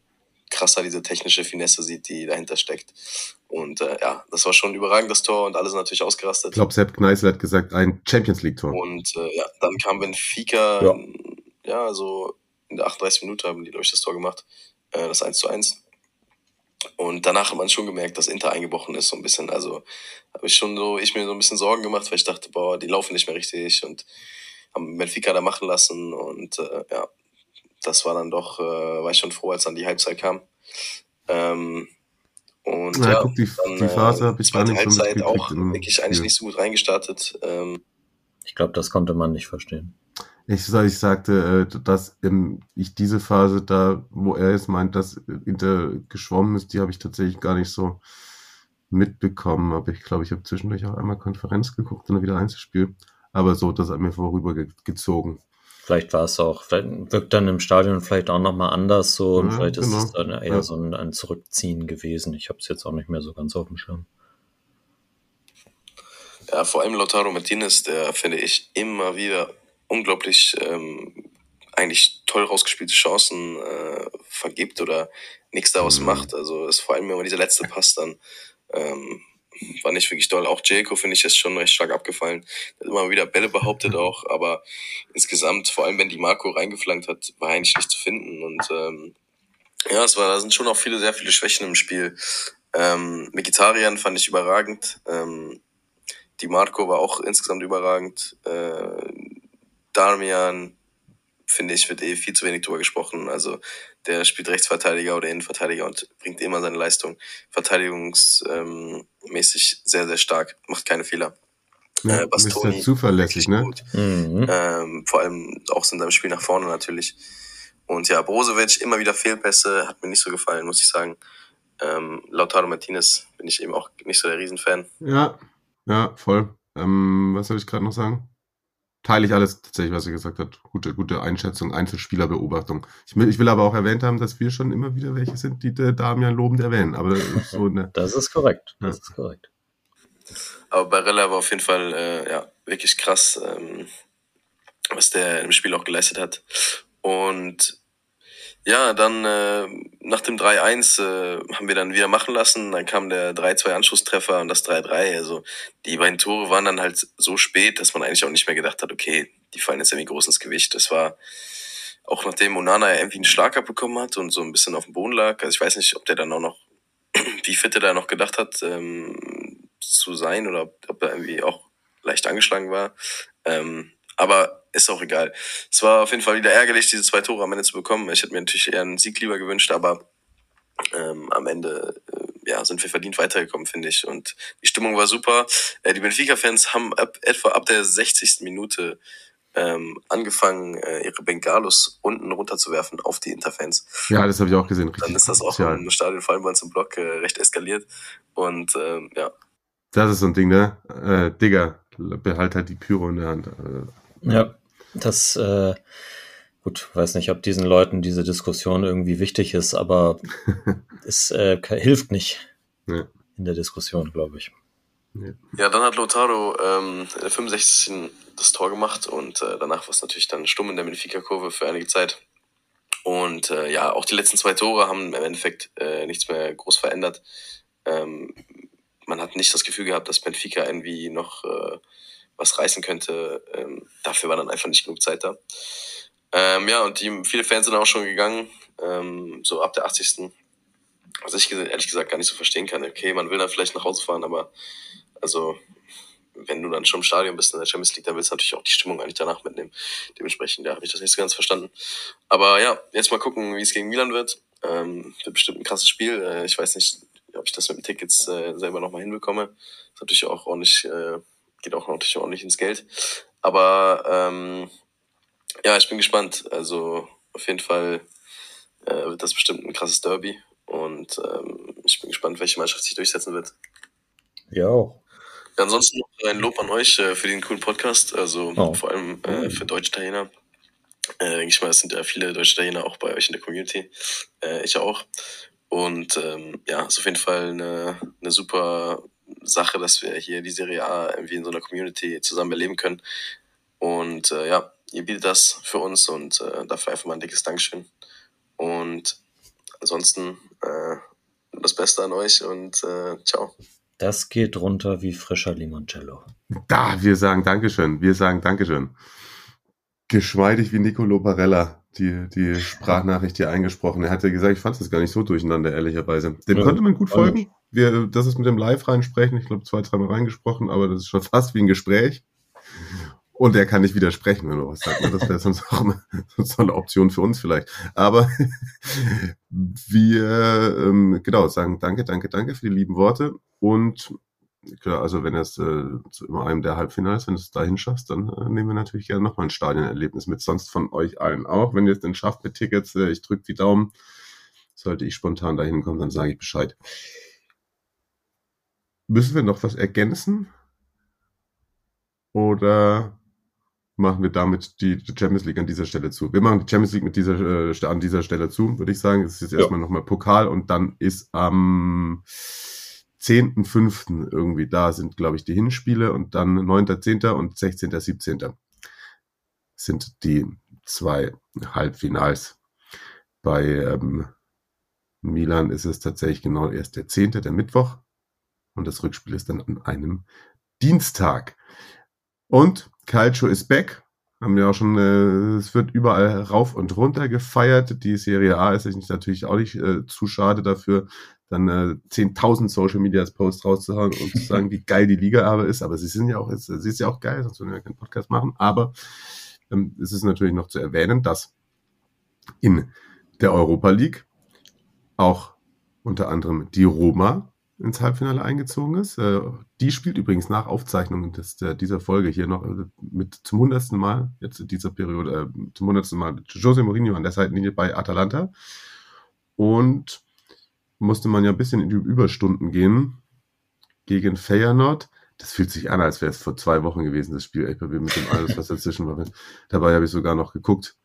krasser diese technische Finesse sieht, die dahinter steckt. Und äh, ja, das war schon überragend, das Tor und alles natürlich ausgerastet. Ich glaube, Sepp Kneißl hat gesagt, ein Champions League-Tor. Und äh, ja, dann kam Benfica, ja. ja, so in der 38 Minute haben die, glaube ich, das Tor gemacht, äh, das 1 zu 1. Und danach hat man schon gemerkt, dass Inter eingebrochen ist, so ein bisschen. Also habe ich schon so, ich mir so ein bisschen Sorgen gemacht, weil ich dachte, boah, die laufen nicht mehr richtig und haben Benfica da machen lassen. Und äh, ja, das war dann doch, äh, war ich schon froh, als dann die Halbzeit kam. Ähm, und ja, ja guck, die, dann, die Phase habe ich gar nicht Halbzeit so auch wirklich eigentlich nicht so gut reingestartet. Ähm, ich glaube, das konnte man nicht verstehen. Ich, ich sagte, äh, dass ich diese Phase da, wo er jetzt meint, dass Inter geschwommen ist, die habe ich tatsächlich gar nicht so mitbekommen, aber ich glaube, ich habe zwischendurch auch einmal Konferenz geguckt und dann wieder Einzelspiel. Aber so, das hat mir vorübergezogen. Vielleicht war es auch, vielleicht wirkt dann im Stadion vielleicht auch nochmal anders so und Ja, vielleicht ist genau. es dann eher Ja. so ein, ein Zurückziehen gewesen. Ich habe es jetzt auch nicht mehr so ganz auf dem Schirm. Ja, vor allem Lautaro Martinez, der finde ich immer wieder unglaublich ähm, eigentlich toll rausgespielte Chancen äh, vergibt oder nichts daraus Mhm. macht. Also ist vor allem immer dieser letzte Pass dann ähm, war nicht wirklich doll. Auch Jaco finde ich ist schon recht stark abgefallen. Hat immer wieder Bälle behauptet auch, aber insgesamt, vor allem wenn die Marco reingeflankt hat, war eigentlich nicht zu finden. Und ähm, ja, es war, da sind schon auch viele, sehr viele Schwächen im Spiel. Ähm, Mkhitaryan fand ich überragend. Ähm, die Marco war auch insgesamt überragend. Äh, Darmian, finde ich, wird eh viel zu wenig drüber gesprochen. Also der spielt Rechtsverteidiger oder Innenverteidiger und bringt immer seine Leistung. Verteidigungsmäßig ähm, mäßig sehr, sehr stark, macht keine Fehler. Ja, Äh, Bastoni, Mr. Zuverlässig, ne? Gut. Mhm. Ähm, vor allem auch in seinem Spiel nach vorne natürlich. Und ja, Brozovic, immer wieder Fehlpässe, hat mir nicht so gefallen, muss ich sagen. Ähm, Lautaro Martinez bin ich eben auch nicht so der Riesenfan. Ja, ja, voll. Ähm, was soll ich gerade noch sagen? Teile ich alles tatsächlich, was er gesagt hat. Gute, gute Einschätzung, Einzelspielerbeobachtung. Ich will, ich will aber auch erwähnt haben, dass wir schon immer wieder welche sind, die der Damian lobend erwähnen. Aber das ist so eine, Das ist korrekt. Das Ja. ist korrekt. Aber Barella war auf jeden Fall äh, ja, wirklich krass, ähm, was der im Spiel auch geleistet hat. Und ja, dann äh, nach dem 3-1 äh, haben wir dann wieder machen lassen. Dann kam der 3-2 Anschlusstreffer und das 3-3. Also die beiden Tore waren dann halt so spät, dass man eigentlich auch nicht mehr gedacht hat, okay, die fallen jetzt irgendwie groß ins Gewicht. Das war auch nachdem Onana irgendwie einen Schlag abbekommen hat und so ein bisschen auf dem Boden lag. Also ich weiß nicht, ob der dann auch noch, wie fit er da noch gedacht hat, ähm, zu sein oder ob er irgendwie auch leicht angeschlagen war. Ähm, aber ist auch egal. Es war auf jeden Fall wieder ärgerlich, diese zwei Tore am Ende zu bekommen. Ich hätte mir natürlich eher einen Sieg lieber gewünscht, aber ähm, am Ende äh, ja, sind wir verdient weitergekommen, finde ich. Und die Stimmung war super. Äh, die Benfica-Fans haben ab, etwa ab der 60. Minute ähm, angefangen, äh, ihre Bengalos unten runterzuwerfen auf die Interfans. ja, das habe ich auch gesehen. Richtig Dann ist das auch im Stadion, vor allem bei uns im Block, äh, recht eskaliert. Und ähm, ja, Das ist so ein Ding, ne? Äh, Digga, behalt halt die Pyro in der Hand. Äh, Ja, das, äh, gut, weiß nicht, ob diesen Leuten diese Diskussion irgendwie wichtig ist, aber es äh, hilft nicht Ja. in der Diskussion, glaube ich. Ja, dann hat Lotaro ähm, in der 65. das Tor gemacht und äh, danach war es natürlich dann stumm in der Benfica-Kurve für einige Zeit. Und äh, ja, auch die letzten zwei Tore haben im Endeffekt äh, nichts mehr groß verändert. Ähm, man hat nicht das Gefühl gehabt, dass Benfica irgendwie noch äh, was reißen könnte. Ähm, dafür war dann einfach nicht genug Zeit da. Ähm, ja, und die, viele Fans sind auch schon gegangen, ähm, so ab der 80. Was ich ehrlich gesagt gar nicht so verstehen kann. Okay, man will dann vielleicht nach Hause fahren, aber also, wenn du dann schon im Stadion bist in der Champions League, dann willst du natürlich auch die Stimmung eigentlich danach mitnehmen. Dementsprechend, ja, habe ich das nicht so ganz verstanden. Aber ja, jetzt mal gucken, wie es gegen Milan wird. Ähm, wird bestimmt ein krasses Spiel. Äh, ich weiß nicht, ob ich das mit den Tickets äh, selber nochmal hinbekomme. Ist natürlich auch ordentlich, äh, geht auch natürlich ordentlich ins Geld. Aber ähm, ja, ich bin gespannt. Also auf jeden Fall äh, wird das bestimmt ein krasses Derby. Und ähm, ich bin gespannt, welche Mannschaft sich durchsetzen wird. Ja, auch. Ja, ansonsten noch ein Lob an euch äh, für den coolen Podcast, also Oh. vor allem äh, für deutsche Italiener. Äh, denke ich mal, es sind ja viele deutsche Italiener auch bei euch in der Community. Äh, ich auch. Und ähm, ja, ist auf jeden Fall eine, eine super Sache, dass wir hier die Serie A irgendwie in so einer Community zusammen erleben können. Und äh, ja, ihr bietet das für uns und äh, dafür einfach mal ein dickes Dankeschön. Und ansonsten äh, das Beste an euch und äh, ciao. Das geht runter wie frischer Limoncello. Da, wir sagen Dankeschön. Wir sagen Dankeschön. Geschmeidig wie Nicolo Barella, die, die Sprachnachricht hier eingesprochen. Er hatte gesagt, ich fand es gar nicht so durcheinander, ehrlicherweise. Dem Ja, konnte man gut folgen. Wir, das ist mit dem Live reinsprechen. Ich glaube, zwei, dreimal reingesprochen, aber das ist schon fast wie ein Gespräch. Und er kann nicht widersprechen, wenn er was sagt. Das wäre sonst auch immer so eine Option für uns vielleicht. Aber wir, ähm, genau, sagen danke, danke, danke für die lieben Worte. Und klar, also wenn es äh, zu einem der Halbfinals, wenn du es dahin schaffst, dann äh, nehmen wir natürlich gerne nochmal ein Stadionerlebnis mit, sonst von euch allen auch. Wenn ihr es denn schafft mit Tickets, äh, ich drücke die Daumen. Sollte ich spontan dahin kommen, dann sage ich Bescheid. Müssen wir noch was ergänzen? Oder machen wir damit die Champions League an dieser Stelle zu? Wir machen die Champions League mit dieser, äh, an dieser Stelle zu, würde ich sagen. Es ist jetzt ja. erstmal nochmal Pokal und dann ist am 10.5. irgendwie da sind, glaube ich, die Hinspiele und dann 9.10. und 16.17. sind die zwei Halbfinals. Bei ähm, Milan ist es tatsächlich genau erst der 10., der Mittwoch. Und das Rückspiel ist dann an einem Dienstag. Und Calcio ist back. Haben wir auch schon, äh, es wird überall rauf und runter gefeiert. Die Serie A ist natürlich auch nicht äh, zu schade dafür, dann äh, 10.000 Social Media Posts rauszuhauen und zu sagen, wie geil die Liga aber ist. Aber sie sind ja auch, sie ist ja auch geil, sonst würden wir keinen Podcast machen. Aber ähm, es ist natürlich noch zu erwähnen, dass in der Europa League auch unter anderem die Roma ins Halbfinale eingezogen ist. Äh, die spielt übrigens nach Aufzeichnung des, dieser Folge hier noch äh, mit zum hundertsten Mal, jetzt in dieser Periode, äh, zum hundertsten Mal mit Jose Mourinho an der Seitenlinie bei Atalanta. Und musste man ja ein bisschen in die Überstunden gehen gegen Feyenoord. Das fühlt sich an, als wäre es vor zwei Wochen gewesen, das Spiel mit dem alles, was dazwischen war. Dabei habe ich sogar noch geguckt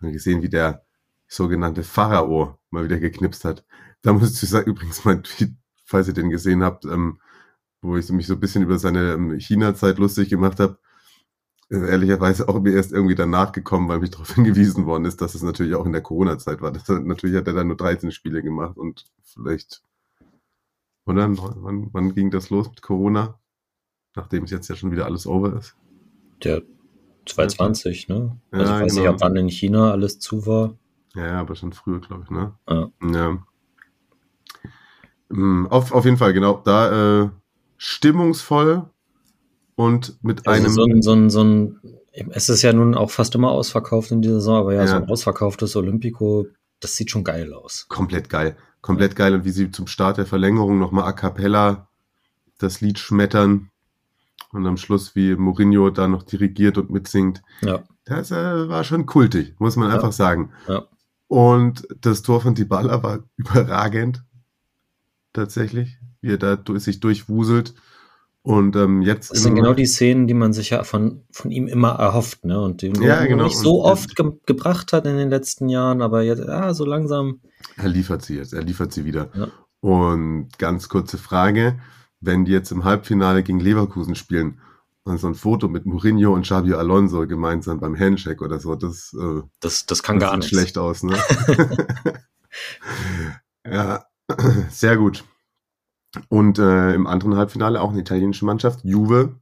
und gesehen, wie der sogenannte Pharao mal wieder geknipst hat. Da muss ich sagen, übrigens mein Tweet falls ihr den gesehen habt, ähm, wo ich mich so ein bisschen über seine ähm, China-Zeit lustig gemacht habe. Äh, ehrlicherweise auch mir erst irgendwie danach gekommen, weil mich darauf hingewiesen worden ist, dass es natürlich auch in der Corona-Zeit war. Das, natürlich hat er dann nur 13 Spiele gemacht und vielleicht, oder? Wann, wann ging das los mit Corona? Nachdem es jetzt ja schon wieder alles over ist. Der 2020, ne? Also ja, ich weiß genau. nicht, ab wann in China alles zu war. Ja, aber schon früher, glaube ich, ne? Ja. ja. Mm, auf, auf jeden Fall, genau. Da äh, stimmungsvoll und mit also einem. So ein, so ein, so ein, es ist ja nun auch fast immer ausverkauft in dieser Saison, aber ja, ja. so ein ausverkauftes Olympico, das sieht schon geil aus. Komplett geil. Komplett geil. Und wie sie zum Start der Verlängerung nochmal a cappella das Lied schmettern und am Schluss wie Mourinho da noch dirigiert und mitsingt. Ja. Das äh, war schon kultig, muss man ja. einfach sagen. Ja. Und das Tor von Dybala war überragend tatsächlich, wie er da sich durchwuselt. Und ähm, jetzt. Das sind genau die Szenen, die man sich ja von, von ihm immer erhofft, ne? Und die ja, genau. nicht so und, oft ge gebracht hat in den letzten Jahren, aber jetzt, ja, so langsam. Er liefert sie jetzt, er liefert sie wieder. Ja. Und ganz kurze Frage: Wenn die jetzt im Halbfinale gegen Leverkusen spielen und so ein Foto mit Mourinho und Xabi Alonso gemeinsam beim Handshake oder so, das, äh, das, das kann das gar nicht schlecht aus, ne? ja, Sehr gut. Und äh, im anderen Halbfinale auch eine italienische Mannschaft, Juve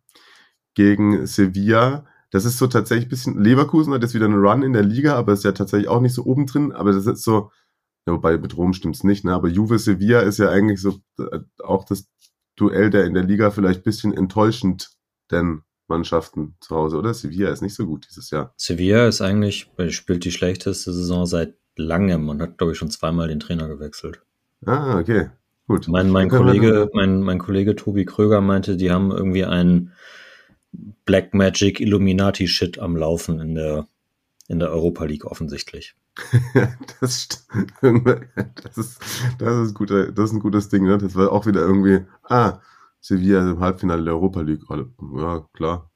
gegen Sevilla. Das ist so tatsächlich ein bisschen, Leverkusen hat jetzt wieder einen Run in der Liga, aber ist ja tatsächlich auch nicht so oben drin, aber das ist so, ja, wobei mit Rom stimmt's nicht, ne? aber Juve Sevilla ist ja eigentlich so äh, auch das Duell der in der Liga vielleicht ein bisschen enttäuschend denn Mannschaften zu Hause, oder? Sevilla ist nicht so gut dieses Jahr. Sevilla ist eigentlich, spielt die schlechteste Saison seit langem und hat, glaube ich, schon zweimal den Trainer gewechselt. Ah, okay. Gut. Mein, mein, Kollege, mein, mein Kollege Tobi Kröger meinte, die haben irgendwie einen Black Magic Illuminati Shit am Laufen in der, in der Europa League offensichtlich. das, das, ist, das, ist guter, das ist ein gutes Ding, ne? Das war auch wieder irgendwie, ah, Sevilla im Halbfinale der Europa League. Ja, klar.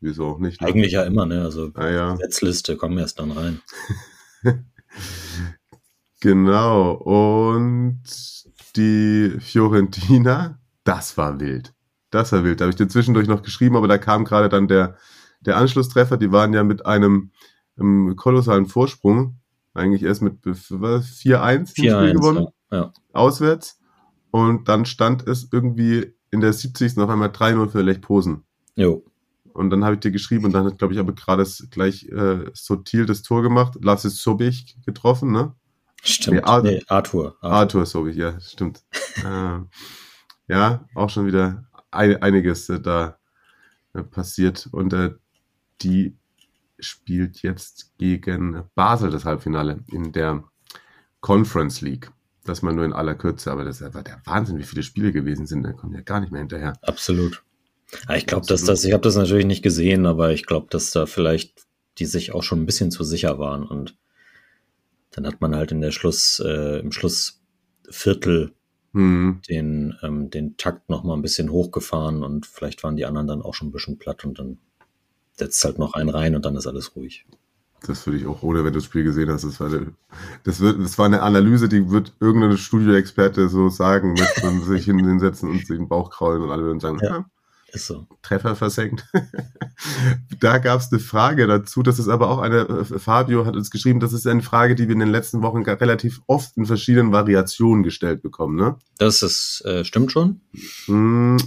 Wieso auch nicht? Ne? Eigentlich ja immer, ne? Also ah, ja. Setzliste kommen erst dann rein. Genau. Und die Fiorentina, das war wild. Das war wild. Da habe ich dir zwischendurch noch geschrieben, aber da kam gerade dann der, der Anschlusstreffer. Die waren ja mit einem, einem kolossalen Vorsprung. Eigentlich erst mit 4-1 gewonnen. Ja, ja. Auswärts. Und dann stand es irgendwie in der 70. noch einmal 3-0 für Lech Posen. Jo. Und dann habe ich dir geschrieben und dann hat, glaube ich, aber gerade gleich äh, Sotil das Tor gemacht. Lass es Sobich getroffen, ne? Stimmt. Nee, Ar nee, Arthur. Arthur, Arthur sorry, ja, stimmt. äh, ja, auch schon wieder ein, einiges äh, da äh, passiert. Und äh, die spielt jetzt gegen Basel das Halbfinale in der Conference League. Das mal nur in aller Kürze, aber das war der Wahnsinn, wie viele Spiele gewesen sind. Da kommen ja gar nicht mehr hinterher. Absolut. Ja, ich glaube, dass das, ich habe das natürlich nicht gesehen, aber ich glaube, dass da vielleicht die sich auch schon ein bisschen zu sicher waren und dann hat man halt in der Schluss, äh, im Schlussviertel mhm. den, ähm, den Takt noch mal ein bisschen hochgefahren und vielleicht waren die anderen dann auch schon ein bisschen platt und dann setzt halt noch einen rein und dann ist alles ruhig. Das würde ich auch, ohne wenn du das Spiel gesehen hast, das war, eine, das, wird, das war eine Analyse, die wird irgendein Studioexperte so sagen, mit man sich hinsetzen und sich den Bauch kraulen und alle würden sagen, ja, ist so. Treffer versenkt. da gab es eine Frage dazu, das ist aber auch eine, äh, Fabio hat uns geschrieben, das ist eine Frage, die wir in den letzten Wochen relativ oft in verschiedenen Variationen gestellt bekommen, ne? Das ist, äh, stimmt schon. Hm,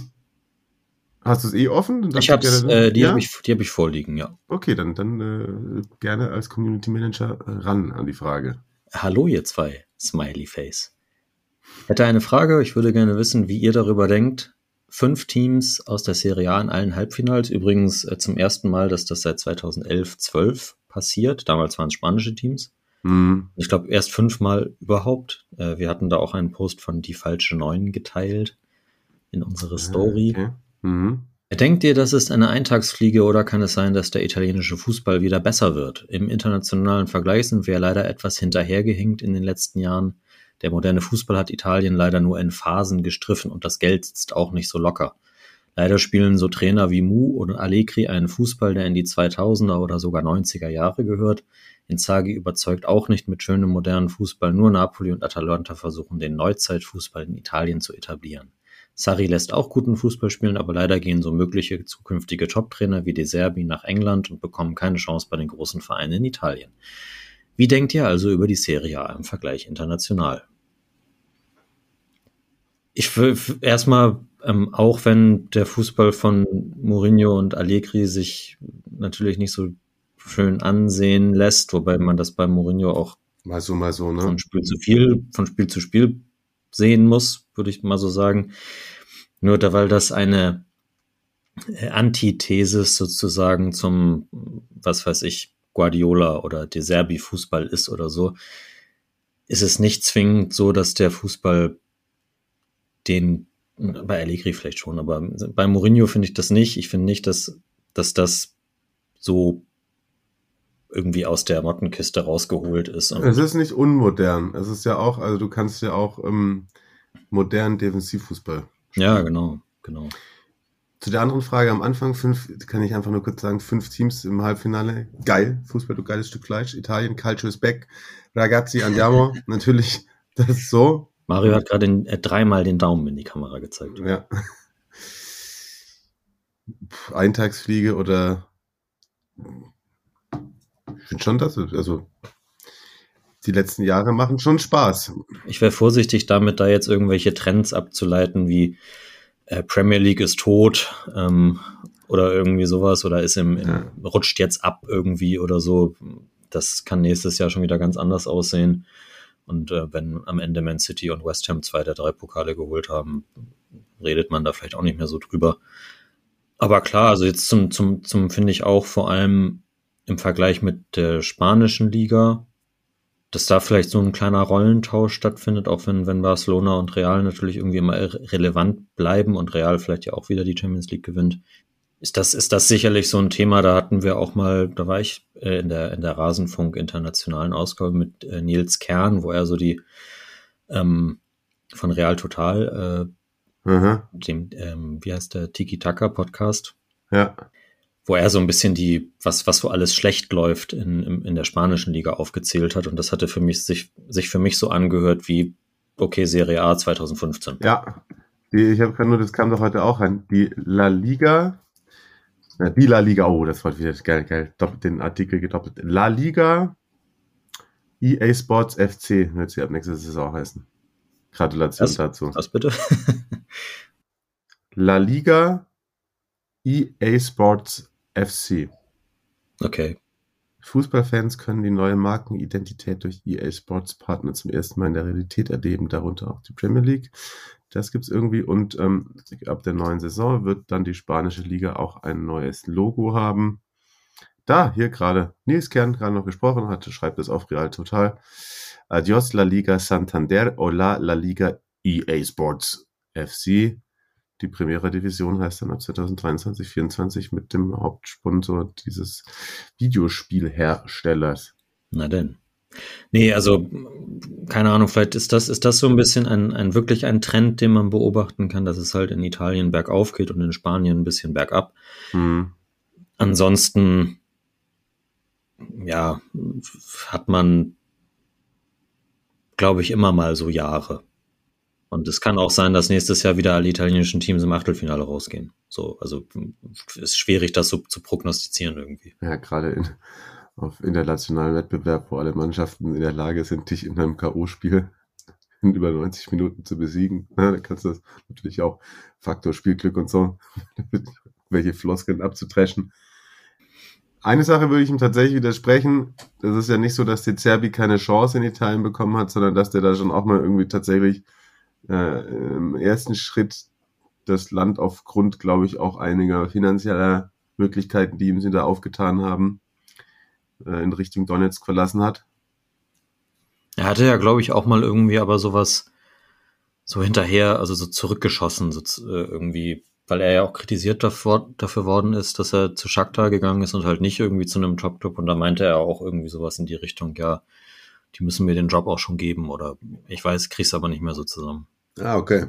Hast du es eh offen? ich hab's, äh, die ja? habe ich, hab ich vorliegen, ja. Okay, dann, dann äh, gerne als Community Manager äh, ran an die Frage. Hallo ihr zwei, Smiley Face. Hätte eine Frage, ich würde gerne wissen, wie ihr darüber denkt. Fünf Teams aus der Serie A in allen Halbfinals. Übrigens äh, zum ersten Mal, dass das seit 2011, 12 passiert. Damals waren es spanische Teams. Mhm. Ich glaube, erst fünfmal überhaupt. Äh, wir hatten da auch einen Post von Die Falsche Neun geteilt in unsere ah, Story. Okay. Mhm. Denkt ihr, das ist eine Eintagsfliege oder kann es sein, dass der italienische Fußball wieder besser wird? Im internationalen Vergleich sind wir leider etwas hinterhergehinkt in den letzten Jahren. Der moderne Fußball hat Italien leider nur in Phasen gestriffen und das Geld sitzt auch nicht so locker. Leider spielen so Trainer wie Mu oder Allegri einen Fußball, der in die 2000er oder sogar 90er Jahre gehört. Inzaghi überzeugt auch nicht mit schönem modernen Fußball, nur Napoli und Atalanta versuchen den Neuzeitfußball in Italien zu etablieren. Sarri lässt auch guten Fußball spielen, aber leider gehen so mögliche zukünftige Top-Trainer wie De Serbi nach England und bekommen keine Chance bei den großen Vereinen in Italien. Wie denkt ihr also über die Serie A im Vergleich international? Ich will erstmal, ähm, auch wenn der Fußball von Mourinho und Allegri sich natürlich nicht so schön ansehen lässt, wobei man das bei Mourinho auch mal so, mal so, ne? von Spiel zu viel, von Spiel zu Spiel sehen muss, würde ich mal so sagen. Nur da, weil das eine äh, Antithesis sozusagen zum, was weiß ich, Guardiola oder De Serbi Fußball ist oder so, ist es nicht zwingend so, dass der Fußball den, bei Allegri vielleicht schon, aber bei Mourinho finde ich das nicht. Ich finde nicht, dass, dass das so irgendwie aus der Mottenkiste rausgeholt ist. es ist nicht unmodern. Es ist ja auch, also du kannst ja auch ähm, modernen Defensivfußball. Spielen. Ja, genau, genau. Zu der anderen Frage am Anfang, fünf, kann ich einfach nur kurz sagen, fünf Teams im Halbfinale. Geil, Fußball, du geiles Stück Fleisch. Italien, Calcio ist back. Ragazzi, andiamo. Natürlich, das ist so. Mario hat gerade äh, dreimal den Daumen in die Kamera gezeigt. Ja. Eintagsfliege oder ich finde schon, dass also die letzten Jahre machen schon Spaß. Ich wäre vorsichtig damit, da jetzt irgendwelche Trends abzuleiten, wie äh, Premier League ist tot ähm, oder irgendwie sowas oder ist im, im rutscht jetzt ab irgendwie oder so. Das kann nächstes Jahr schon wieder ganz anders aussehen. Und äh, wenn am Ende Man City und West Ham zwei der drei Pokale geholt haben, redet man da vielleicht auch nicht mehr so drüber. Aber klar, also jetzt zum, zum, zum finde ich auch vor allem im Vergleich mit der spanischen Liga, dass da vielleicht so ein kleiner Rollentausch stattfindet, auch wenn, wenn Barcelona und Real natürlich irgendwie immer relevant bleiben und Real vielleicht ja auch wieder die Champions League gewinnt. Ist das, ist das sicherlich so ein Thema, da hatten wir auch mal, da war ich äh, in der, in der Rasenfunk internationalen Ausgabe mit äh, Nils Kern, wo er so die ähm, von Real Total, äh, mhm. dem, ähm, wie heißt der, Tiki Taka Podcast? Ja wo er so ein bisschen die, was, was so alles schlecht läuft in, in der spanischen Liga aufgezählt hat. Und das hatte für mich sich, sich für mich so angehört wie, okay, Serie A 2015. Ja, die, ich habe nur, das kam doch heute auch an, die La Liga, na, die La Liga, oh, das war wieder geil, geil, doppelt den Artikel gedoppelt. La Liga EA Sports FC wird sie ab nächstes Saison heißen. Gratulation was, dazu. Was bitte? La Liga EA Sports FC. Okay. Fußballfans können die neue Markenidentität durch EA Sports Partner zum ersten Mal in der Realität erleben, darunter auch die Premier League. Das gibt's irgendwie und ähm, ab der neuen Saison wird dann die spanische Liga auch ein neues Logo haben. Da, hier gerade, Nils Kern gerade noch gesprochen hatte, schreibt es auf Real Total. Adios La Liga Santander, hola La Liga EA Sports FC. Die Primera Division heißt dann ab 2023, 2024 mit dem Hauptsponsor dieses Videospielherstellers. Na denn. Nee, also keine Ahnung, vielleicht ist das, ist das so ein bisschen ein, ein wirklich ein Trend, den man beobachten kann, dass es halt in Italien bergauf geht und in Spanien ein bisschen bergab. Mhm. Ansonsten, ja, hat man, glaube ich, immer mal so Jahre. Und es kann auch sein, dass nächstes Jahr wieder alle italienischen Teams im Achtelfinale rausgehen. So, also ist schwierig, das so zu prognostizieren irgendwie. Ja, gerade in, auf internationalen Wettbewerb, wo alle Mannschaften in der Lage sind, dich in einem K.O.-Spiel in über 90 Minuten zu besiegen. Ja, da kannst du das natürlich auch Faktor Spielglück und so, welche Floskeln abzutreschen. Eine Sache würde ich ihm tatsächlich widersprechen. Das ist ja nicht so, dass die Zerbi keine Chance in Italien bekommen hat, sondern dass der da schon auch mal irgendwie tatsächlich äh, im ersten Schritt das Land aufgrund, glaube ich, auch einiger finanzieller Möglichkeiten, die ihm sie da aufgetan haben, äh, in Richtung Donetsk verlassen hat. Er hatte ja, glaube ich, auch mal irgendwie aber sowas so hinterher, also so zurückgeschossen, so äh, irgendwie, weil er ja auch kritisiert dafür, dafür worden ist, dass er zu Shakhtar gegangen ist und halt nicht irgendwie zu einem Top-Club. Und da meinte er auch irgendwie sowas in die Richtung, ja, die müssen mir den Job auch schon geben oder ich weiß, krieg's aber nicht mehr so zusammen. Ah, okay.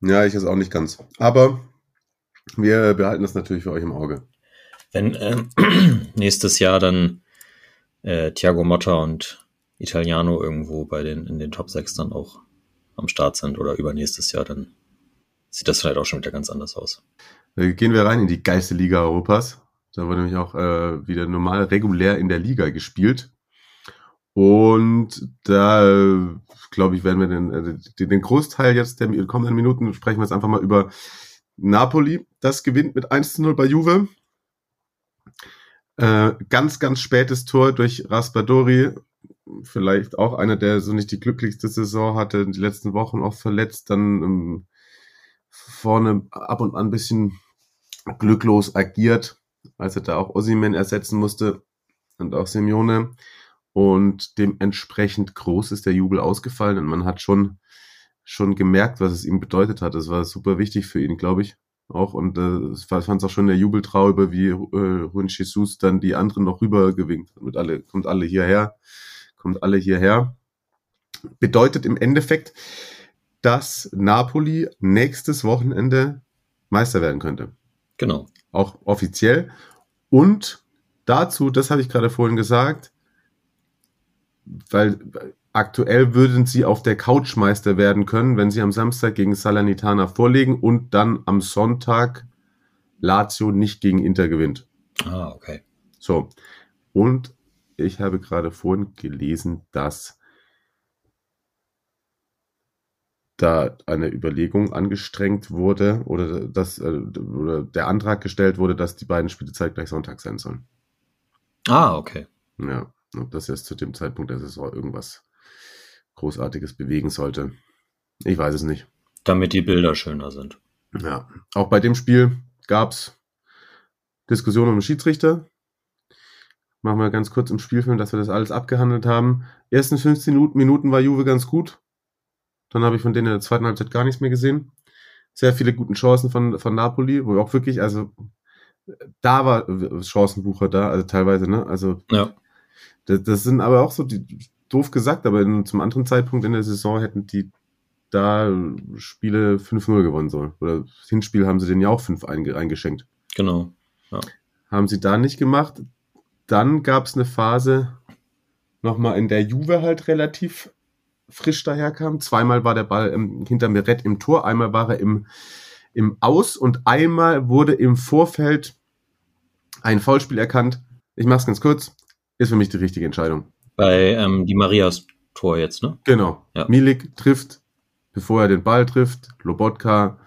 Ja, ich ist auch nicht ganz. Aber wir behalten das natürlich für euch im Auge. Wenn äh, nächstes Jahr dann äh, Thiago Motta und Italiano irgendwo bei den in den Top 6 dann auch am Start sind oder übernächstes Jahr, dann sieht das vielleicht auch schon wieder ganz anders aus. Gehen wir rein in die geilste Liga Europas. Da wurde nämlich auch äh, wieder normal regulär in der Liga gespielt. Und da, glaube ich, werden wir den, äh, den, Großteil jetzt der kommenden Minuten sprechen wir jetzt einfach mal über Napoli. Das gewinnt mit 1 zu 0 bei Juve. Äh, ganz, ganz spätes Tor durch Raspadori. Vielleicht auch einer, der so nicht die glücklichste Saison hatte, die letzten Wochen auch verletzt, dann ähm, vorne ab und an ein bisschen glücklos agiert, als er da auch Osimen ersetzen musste und auch Simeone und dementsprechend groß ist der Jubel ausgefallen und man hat schon schon gemerkt, was es ihm bedeutet hat. Es war super wichtig für ihn, glaube ich, auch und äh, fand es auch schon der Jubeltraube, wie äh, Juan Jesus dann die anderen noch rübergewinkt mit alle kommt alle hierher, kommt alle hierher. Bedeutet im Endeffekt, dass Napoli nächstes Wochenende Meister werden könnte. Genau. Auch offiziell und dazu, das habe ich gerade vorhin gesagt, weil aktuell würden sie auf der Couch Meister werden können, wenn sie am Samstag gegen Salernitana vorlegen und dann am Sonntag Lazio nicht gegen Inter gewinnt. Ah, okay. So. Und ich habe gerade vorhin gelesen, dass da eine Überlegung angestrengt wurde oder dass äh, oder der Antrag gestellt wurde, dass die beiden Spiele zeitgleich Sonntag sein sollen. Ah, okay. Ja. Ob das jetzt zu dem Zeitpunkt der Saison irgendwas Großartiges bewegen sollte. Ich weiß es nicht. Damit die Bilder schöner sind. Ja. Auch bei dem Spiel gab es Diskussionen um den Schiedsrichter. Machen wir ganz kurz im Spielfilm, dass wir das alles abgehandelt haben. Ersten 15 Minuten war Juve ganz gut. Dann habe ich von denen in der zweiten Halbzeit gar nichts mehr gesehen. Sehr viele gute Chancen von, von Napoli, wo auch wirklich, also da war Chancenbucher da, also teilweise, ne? Also ja. Das, das sind aber auch so die, doof gesagt, aber in, zum anderen Zeitpunkt in der Saison hätten die da Spiele 5-0 gewonnen sollen. Oder das Hinspiel haben sie den ja auch 5 eingeschenkt. Genau. Ja. Haben sie da nicht gemacht. Dann gab es eine Phase nochmal, in der Juve halt relativ frisch daherkam. Zweimal war der Ball ähm, hinter Meret im Tor, einmal war er im, im Aus und einmal wurde im Vorfeld ein Foulspiel erkannt. Ich mach's ganz kurz ist für mich die richtige Entscheidung. Bei ähm, die Marias Tor jetzt, ne? Genau. Ja. Milik trifft, bevor er den Ball trifft. Lobotka,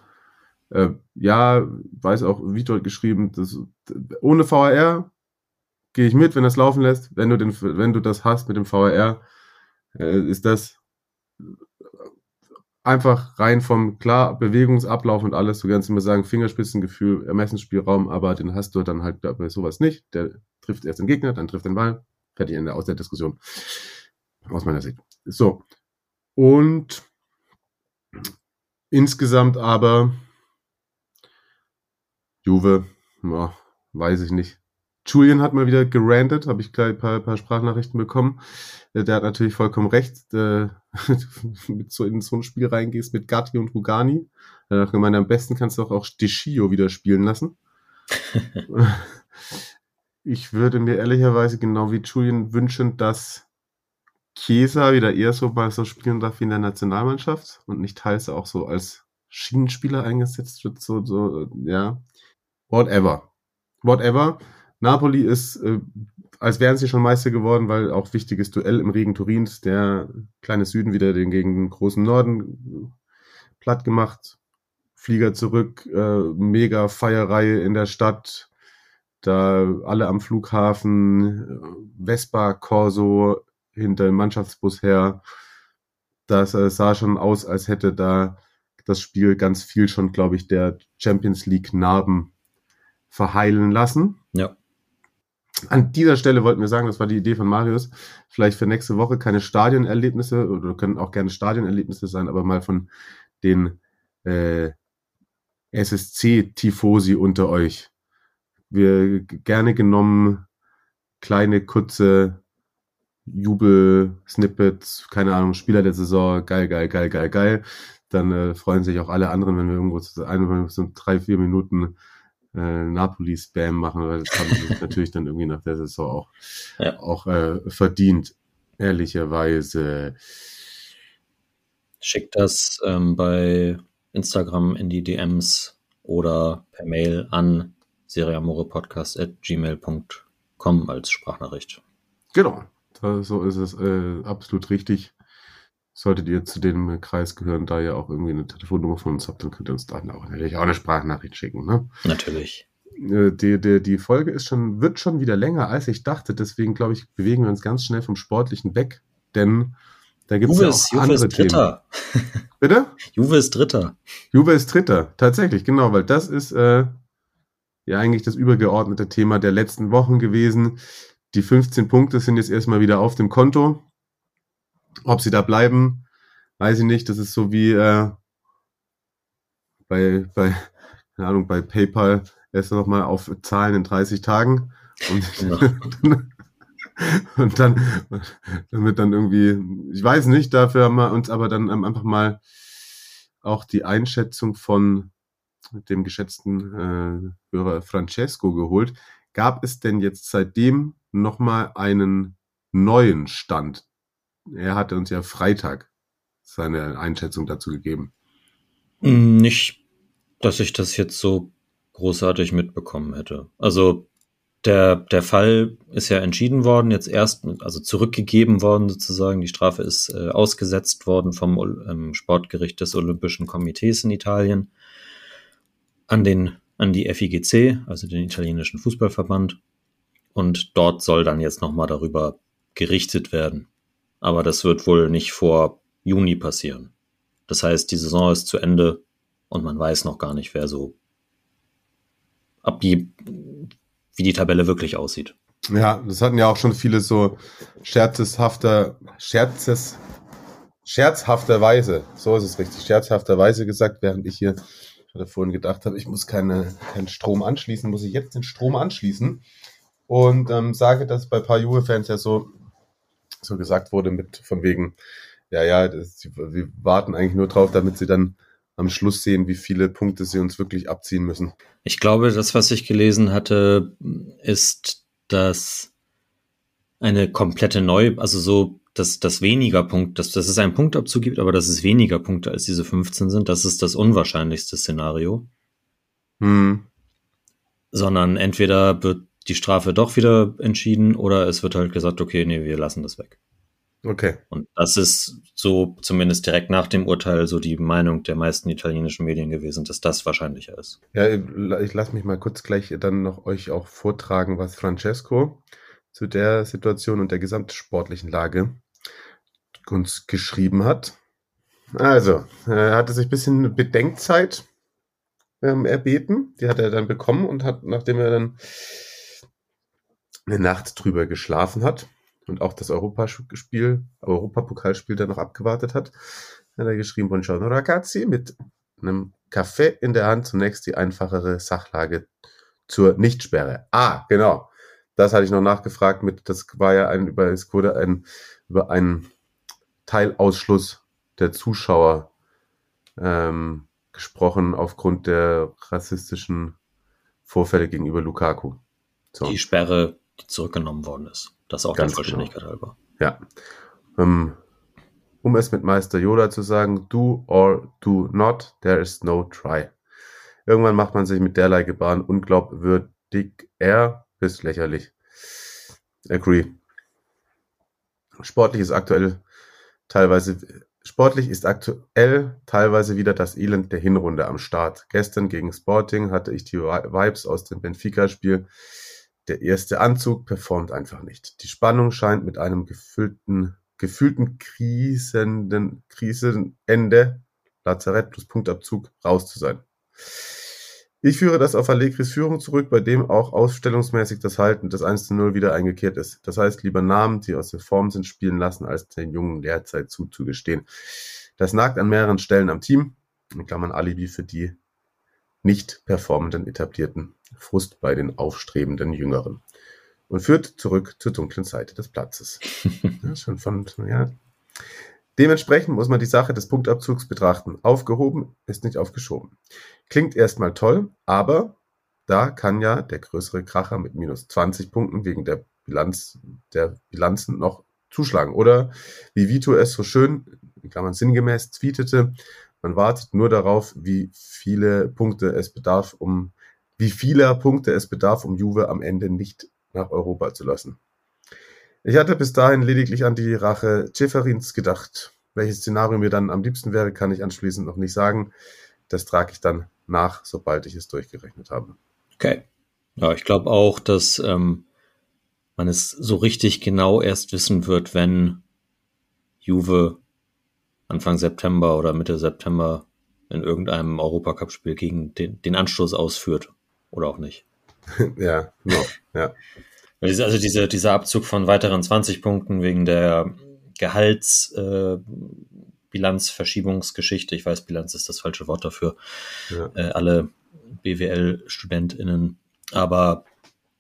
äh, ja, weiß auch Vitor geschrieben, das, ohne VAR gehe ich mit, wenn das laufen lässt. Wenn du, den, wenn du das hast mit dem VAR, äh, ist das einfach rein vom klar Bewegungsablauf und alles. Du kannst immer sagen, Fingerspitzengefühl, Ermessensspielraum, aber den hast du dann halt bei sowas nicht. Der trifft erst den Gegner, dann trifft den Ball. Fertig Ende aus der Diskussion. Aus meiner Sicht. So. Und insgesamt aber Juve, ja, weiß ich nicht. Julian hat mal wieder gerantet, habe ich gleich ein paar, paar Sprachnachrichten bekommen. Äh, der hat natürlich vollkommen recht, äh, mit so in so ein Spiel reingehst mit Gatti und Rugani. Er hat gemeint, am besten kannst du auch, auch Deschio wieder spielen lassen. ich würde mir ehrlicherweise genau wie Julian wünschen, dass Chiesa wieder eher so mal so spielen darf wie in der Nationalmannschaft und nicht teils auch so als Schienenspieler eingesetzt wird, so, so, ja. Whatever. Whatever. Napoli ist, äh, als wären sie schon Meister geworden, weil auch wichtiges Duell im Regen Turins, der kleine Süden wieder den gegen den großen Norden platt gemacht. Flieger zurück, äh, mega Feierreihe in der Stadt, da alle am Flughafen, Vespa, Corso hinter dem Mannschaftsbus her. Das äh, sah schon aus, als hätte da das Spiel ganz viel schon, glaube ich, der Champions League Narben verheilen lassen. Ja. An dieser Stelle wollten wir sagen, das war die Idee von Marius, vielleicht für nächste Woche keine Stadionerlebnisse oder können auch gerne Stadionerlebnisse sein, aber mal von den äh, SSC-Tifosi unter euch. Wir gerne genommen kleine, kurze Jubel-Snippets, keine Ahnung, Spieler der Saison, geil, geil, geil, geil, geil. Dann äh, freuen sich auch alle anderen, wenn wir irgendwo so, ein, so drei, vier Minuten äh, Napoli-Spam machen, weil das haben sie natürlich dann irgendwie nach der Saison auch, ja. auch äh, verdient, ehrlicherweise. Schickt das ähm, bei Instagram in die DMs oder per Mail an seriamorepodcast.gmail.com als Sprachnachricht. Genau, so ist es äh, absolut richtig. Solltet ihr zu dem Kreis gehören, da ihr auch irgendwie eine Telefonnummer von uns habt, dann könnt ihr uns da auch natürlich auch eine Sprachnachricht schicken. Ne? Natürlich. Äh, die, die, die Folge ist schon, wird schon wieder länger, als ich dachte. Deswegen, glaube ich, bewegen wir uns ganz schnell vom Sportlichen weg. Denn da gibt es ja auch Juve andere ist Dritter. Themen. Bitte? Juve ist Dritter. Juve ist Dritter. Tatsächlich, genau, weil das ist äh, ja eigentlich das übergeordnete Thema der letzten Wochen gewesen. Die 15 Punkte sind jetzt erstmal wieder auf dem Konto. Ob sie da bleiben, weiß ich nicht. Das ist so wie äh, bei, bei, keine Ahnung, bei PayPal erst nochmal auf Zahlen in 30 Tagen. Und, ja. und dann, damit dann irgendwie, ich weiß nicht, dafür haben wir uns aber dann einfach mal auch die Einschätzung von dem geschätzten äh, Hörer Francesco geholt. Gab es denn jetzt seitdem nochmal einen neuen Stand er hatte uns ja Freitag seine Einschätzung dazu gegeben. Hm, nicht, dass ich das jetzt so großartig mitbekommen hätte. Also der, der Fall ist ja entschieden worden, jetzt erst, also zurückgegeben worden sozusagen. Die Strafe ist äh, ausgesetzt worden vom ähm, Sportgericht des Olympischen Komitees in Italien an den, an die FIGC, also den italienischen Fußballverband. Und dort soll dann jetzt nochmal darüber gerichtet werden. Aber das wird wohl nicht vor Juni passieren. Das heißt, die Saison ist zu Ende und man weiß noch gar nicht, wer so ab wie, wie die Tabelle wirklich aussieht. Ja, das hatten ja auch schon viele so scherzeshafter, scherzes, scherzhafterweise, so ist es richtig, scherzhafterweise gesagt, während ich hier hatte vorhin gedacht habe, ich muss keine, keinen Strom anschließen, muss ich jetzt den Strom anschließen und ähm, sage, dass bei ein paar Juve-Fans ja so so gesagt wurde, mit von wegen, ja, ja, das, wir warten eigentlich nur drauf, damit sie dann am Schluss sehen, wie viele Punkte sie uns wirklich abziehen müssen. Ich glaube, das, was ich gelesen hatte, ist, dass eine komplette Neu, also so, dass das weniger Punkt, dass, dass es einen Punktabzug gibt, aber dass es weniger Punkte als diese 15 sind, das ist das unwahrscheinlichste Szenario. Hm. Sondern entweder wird die Strafe doch wieder entschieden oder es wird halt gesagt, okay, nee, wir lassen das weg. Okay. Und das ist so zumindest direkt nach dem Urteil so die Meinung der meisten italienischen Medien gewesen, dass das wahrscheinlicher ist. Ja, ich lasse mich mal kurz gleich dann noch euch auch vortragen, was Francesco zu der Situation und der gesamtsportlichen Lage uns geschrieben hat. Also, er hatte sich ein bisschen Bedenkzeit ähm, erbeten. Die hat er dann bekommen und hat, nachdem er dann eine Nacht drüber geschlafen hat und auch das Europaspiel, Europapokalspiel dann noch abgewartet hat, hat er geschrieben, Buongiorno ragazzi, mit einem Kaffee in der Hand zunächst die einfachere Sachlage zur Nichtsperre. Ah, genau. das hatte ich noch nachgefragt mit, das war ja ein, über, es wurde ein, über einen Teilausschluss der Zuschauer ähm, gesprochen aufgrund der rassistischen Vorfälle gegenüber Lukaku. So. Die Sperre, die zurückgenommen worden ist. Das auch Ganz der Vollständigkeit genau. halber. Ja. Ähm, um es mit Meister Yoda zu sagen, do or do not, there is no try. Irgendwann macht man sich mit derlei Gebaren unglaubwürdig er bis lächerlich. Agree. Sportlich ist aktuell teilweise sportlich ist aktuell teilweise wieder das Elend der Hinrunde am Start. Gestern gegen Sporting hatte ich die Vibes aus dem Benfica-Spiel. Der erste Anzug performt einfach nicht. Die Spannung scheint mit einem gefüllten, gefühlten krisenden Krisenende, Lazarett plus Punktabzug, raus zu sein. Ich führe das auf Allegris Führung zurück, bei dem auch ausstellungsmäßig das Halten des 1 zu 0 wieder eingekehrt ist. Das heißt, lieber Namen, die aus der Form sind, spielen lassen, als den Jungen Lehrzeit zuzugestehen. Das nagt an mehreren Stellen am Team, in Klammern Alibi für die nicht performenden etablierten, Frust bei den aufstrebenden Jüngeren und führt zurück zur dunklen Seite des Platzes. ja, schon von, ja. Dementsprechend muss man die Sache des Punktabzugs betrachten. Aufgehoben ist nicht aufgeschoben. Klingt erstmal toll, aber da kann ja der größere Kracher mit minus 20 Punkten wegen der Bilanz, der Bilanzen noch zuschlagen. Oder wie Vito es so schön, kann man sinngemäß tweetete, man wartet nur darauf, wie viele Punkte es bedarf, um, wie vieler Punkte es bedarf, um Juve am Ende nicht nach Europa zu lassen. Ich hatte bis dahin lediglich an die Rache Ceferins gedacht. Welches Szenario mir dann am liebsten wäre, kann ich anschließend noch nicht sagen. Das trage ich dann nach, sobald ich es durchgerechnet habe. Okay. Ja, ich glaube auch, dass ähm, man es so richtig genau erst wissen wird, wenn Juve Anfang September oder Mitte September in irgendeinem Europacup-Spiel gegen den, den Anstoß ausführt. Oder auch nicht. ja, no, ja. Also diese, dieser Abzug von weiteren 20 Punkten wegen der Gehaltsbilanzverschiebungsgeschichte, äh, ich weiß, Bilanz ist das falsche Wort dafür, ja. äh, alle BWL-StudentInnen, aber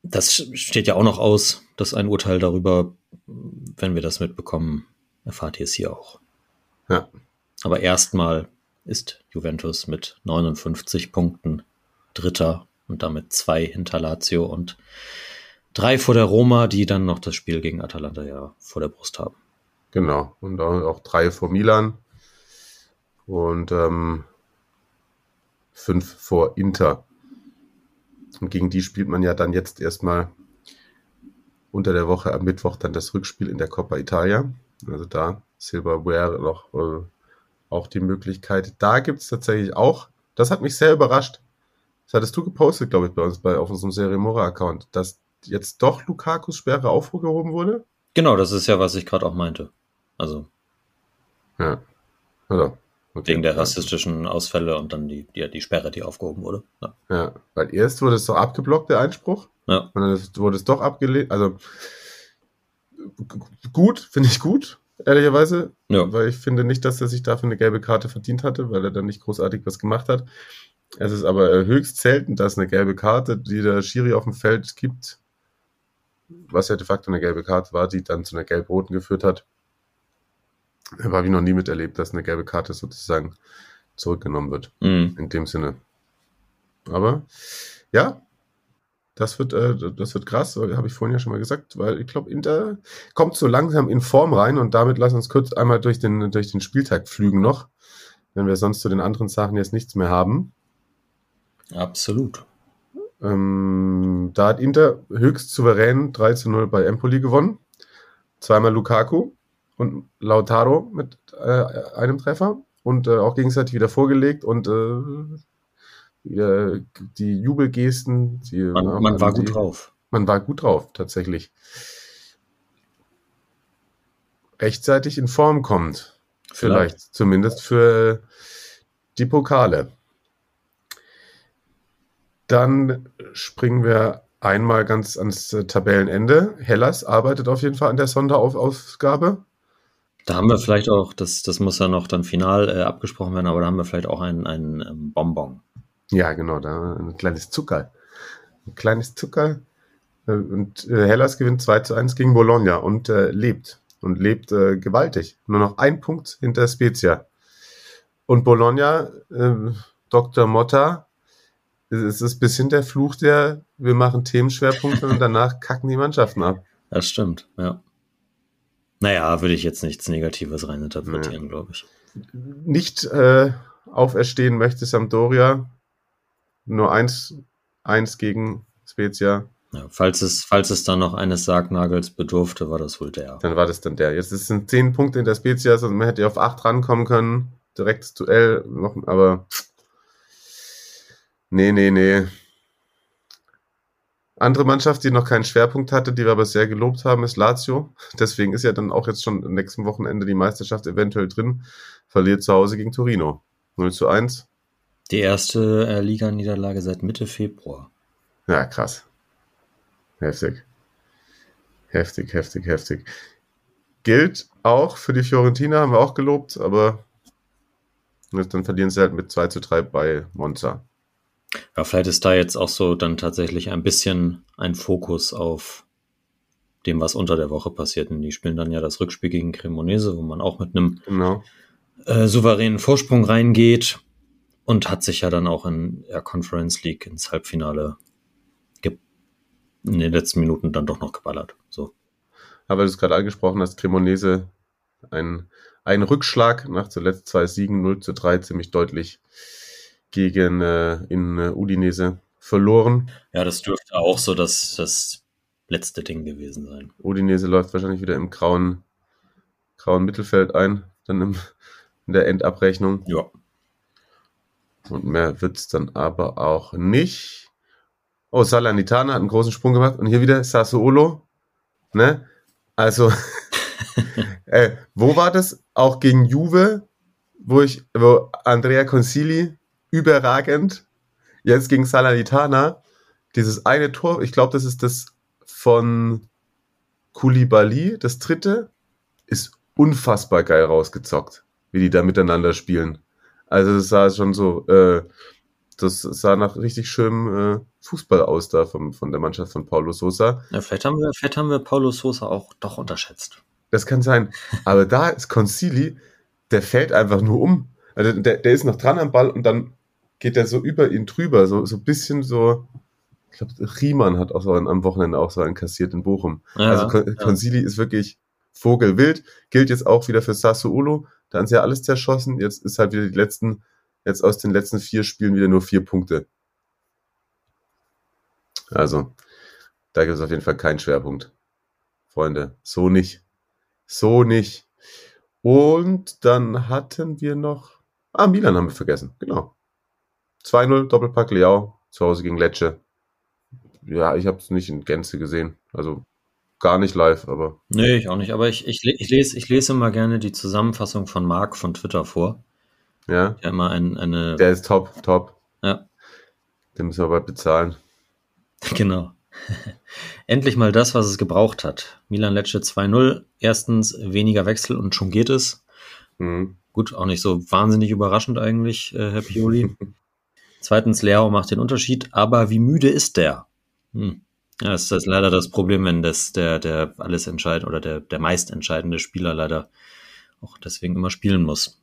das steht ja auch noch aus, dass ein Urteil darüber, wenn wir das mitbekommen, erfahrt ihr es hier auch. Ja. Aber erstmal ist Juventus mit 59 Punkten Dritter und damit zwei hinter Lazio und drei vor der Roma, die dann noch das Spiel gegen Atalanta ja vor der Brust haben. Genau, und auch drei vor Milan und ähm, fünf vor Inter. Und gegen die spielt man ja dann jetzt erstmal unter der Woche am Mittwoch dann das Rückspiel in der Coppa Italia. Also da Silverware noch äh, auch die Möglichkeit. Da gibt es tatsächlich auch, das hat mich sehr überrascht. Das hattest du gepostet, glaube ich, bei uns bei auf unserem Serie Mora-Account, dass jetzt doch Lukakus Sperre aufgehoben wurde? Genau, das ist ja, was ich gerade auch meinte. Also. Ja. Also, okay. Wegen der rassistischen Ausfälle und dann die, die, die Sperre, die aufgehoben wurde. Ja. ja, weil erst wurde es doch abgeblockt, der Einspruch. Ja. Und dann wurde es doch abgelehnt. Also gut, finde ich gut, ehrlicherweise. Ja. Weil ich finde nicht, dass er sich dafür eine gelbe Karte verdient hatte, weil er dann nicht großartig was gemacht hat. Es ist aber höchst selten, dass eine gelbe Karte, die der Schiri auf dem Feld gibt, was ja de facto eine gelbe Karte war, die dann zu einer gelb-roten geführt hat. Habe ich noch nie miterlebt, dass eine gelbe Karte sozusagen zurückgenommen wird. Mhm. In dem Sinne. Aber ja, das wird, äh, das wird krass, habe ich vorhin ja schon mal gesagt, weil ich glaube, Inter kommt so langsam in Form rein und damit lass uns kurz einmal durch den, durch den Spieltag flügen noch, wenn wir sonst zu den anderen Sachen jetzt nichts mehr haben. Absolut. Ähm, da hat Inter höchst souverän 3 zu 0 bei Empoli gewonnen. Zweimal Lukaku und Lautaro mit äh, einem Treffer und äh, auch gegenseitig wieder vorgelegt und äh, die Jubelgesten. Die, man, man war die, gut drauf. Man war gut drauf, tatsächlich. Rechtzeitig in Form kommt. Vielleicht, Vielleicht. zumindest für die Pokale. Dann springen wir einmal ganz ans Tabellenende. Hellas arbeitet auf jeden Fall an der Sonderausgabe. Da haben wir vielleicht auch, das, das muss ja noch dann final äh, abgesprochen werden, aber da haben wir vielleicht auch ein, ein ähm, Bonbon. Ja, genau, da ein kleines Zucker. Ein kleines Zucker. Äh, und äh, Hellas gewinnt 2 zu 1 gegen Bologna und äh, lebt. Und lebt äh, gewaltig. Nur noch ein Punkt hinter Spezia. Und Bologna, äh, Dr. Motta, es ist ein bisschen der Fluch der, wir machen Themenschwerpunkte und danach kacken die Mannschaften ab. Das stimmt, ja. Naja, würde ich jetzt nichts Negatives reininterpretieren, nee. glaube ich. Nicht äh, auferstehen möchte Sampdoria. Nur eins, eins gegen Spezia. Ja, falls, es, falls es dann noch eines Sargnagels bedurfte, war das wohl der. Dann war das dann der. Jetzt sind zehn Punkte in der Spezia, also man hätte auf acht rankommen können. Direktes Duell noch, aber nee, nee, nee. Andere Mannschaft, die noch keinen Schwerpunkt hatte, die wir aber sehr gelobt haben, ist Lazio. Deswegen ist ja dann auch jetzt schon am nächsten Wochenende die Meisterschaft eventuell drin. Verliert zu Hause gegen Torino. 0 zu 1. Die erste äh, Liganiederlage seit Mitte Februar. Ja, krass. Heftig. Heftig, heftig, heftig. Gilt auch für die Fiorentina, haben wir auch gelobt, aber dann verlieren sie halt mit 2 zu 3 bei Monza. Ja, vielleicht ist da jetzt auch so dann tatsächlich ein bisschen ein Fokus auf dem, was unter der Woche passiert. Und die spielen dann ja das Rückspiel gegen Cremonese, wo man auch mit einem genau. äh, souveränen Vorsprung reingeht und hat sich ja dann auch in der Conference League ins Halbfinale in den letzten Minuten dann doch noch geballert. So. Aber du es gerade angesprochen hast, Cremonese ein, ein Rückschlag nach zuletzt zwei Siegen 0 zu 3 ziemlich deutlich gegen äh, in äh, Udinese verloren. Ja, das dürfte auch so das, das letzte Ding gewesen sein. Udinese läuft wahrscheinlich wieder im grauen, grauen Mittelfeld ein, dann im, in der Endabrechnung. Ja. Und mehr wird es dann aber auch nicht. Oh, Salernitana hat einen großen Sprung gemacht und hier wieder Sassuolo. Ne? Also, äh, wo war das? Auch gegen Juve, wo ich, wo Andrea Consili überragend. Jetzt gegen Salernitana. Dieses eine Tor, ich glaube, das ist das von Koulibaly, das dritte, ist unfassbar geil rausgezockt, wie die da miteinander spielen. Also das sah schon so, äh, das sah nach richtig schönem äh, Fußball aus da vom, von der Mannschaft von Paulo Sosa. Ja, vielleicht haben wir, vielleicht haben wir Paulo Sosa auch doch unterschätzt. Das kann sein. Aber da ist Concili, der fällt einfach nur um. Also der, der ist noch dran am Ball und dann geht er so über ihn drüber, so, so ein bisschen so. Ich glaube, Riemann hat auch so am Wochenende auch so einen kassiert in Bochum. Ja, also Con ja. Consili ist wirklich Vogelwild, gilt jetzt auch wieder für Sassuolo. Da haben sie ja alles zerschossen. Jetzt ist halt wieder die letzten, jetzt aus den letzten vier Spielen wieder nur vier Punkte. Also, da gibt es auf jeden Fall keinen Schwerpunkt. Freunde, so nicht. So nicht. Und dann hatten wir noch. Ah, Milan haben wir vergessen, genau. 2-0, Doppelpack Leao, zu Hause gegen Lecce. Ja, ich habe es nicht in Gänze gesehen. Also gar nicht live, aber. Nee, ich auch nicht. Aber ich, ich, ich, lese, ich lese immer gerne die Zusammenfassung von Marc von Twitter vor. Ja. Der immer ein, eine. Der ist top, top. Ja. Den müssen wir bald bezahlen. Genau. Endlich mal das, was es gebraucht hat. Milan Lecce 2-0. Erstens weniger Wechsel und schon geht es. Mhm. Gut, auch nicht so wahnsinnig überraschend eigentlich, äh, Herr Pioli. Zweitens, Leao macht den Unterschied, aber wie müde ist der? Hm. Ja, das ist leider das Problem, wenn das der, der alles entscheidend oder der, der meist entscheidende Spieler leider auch deswegen immer spielen muss.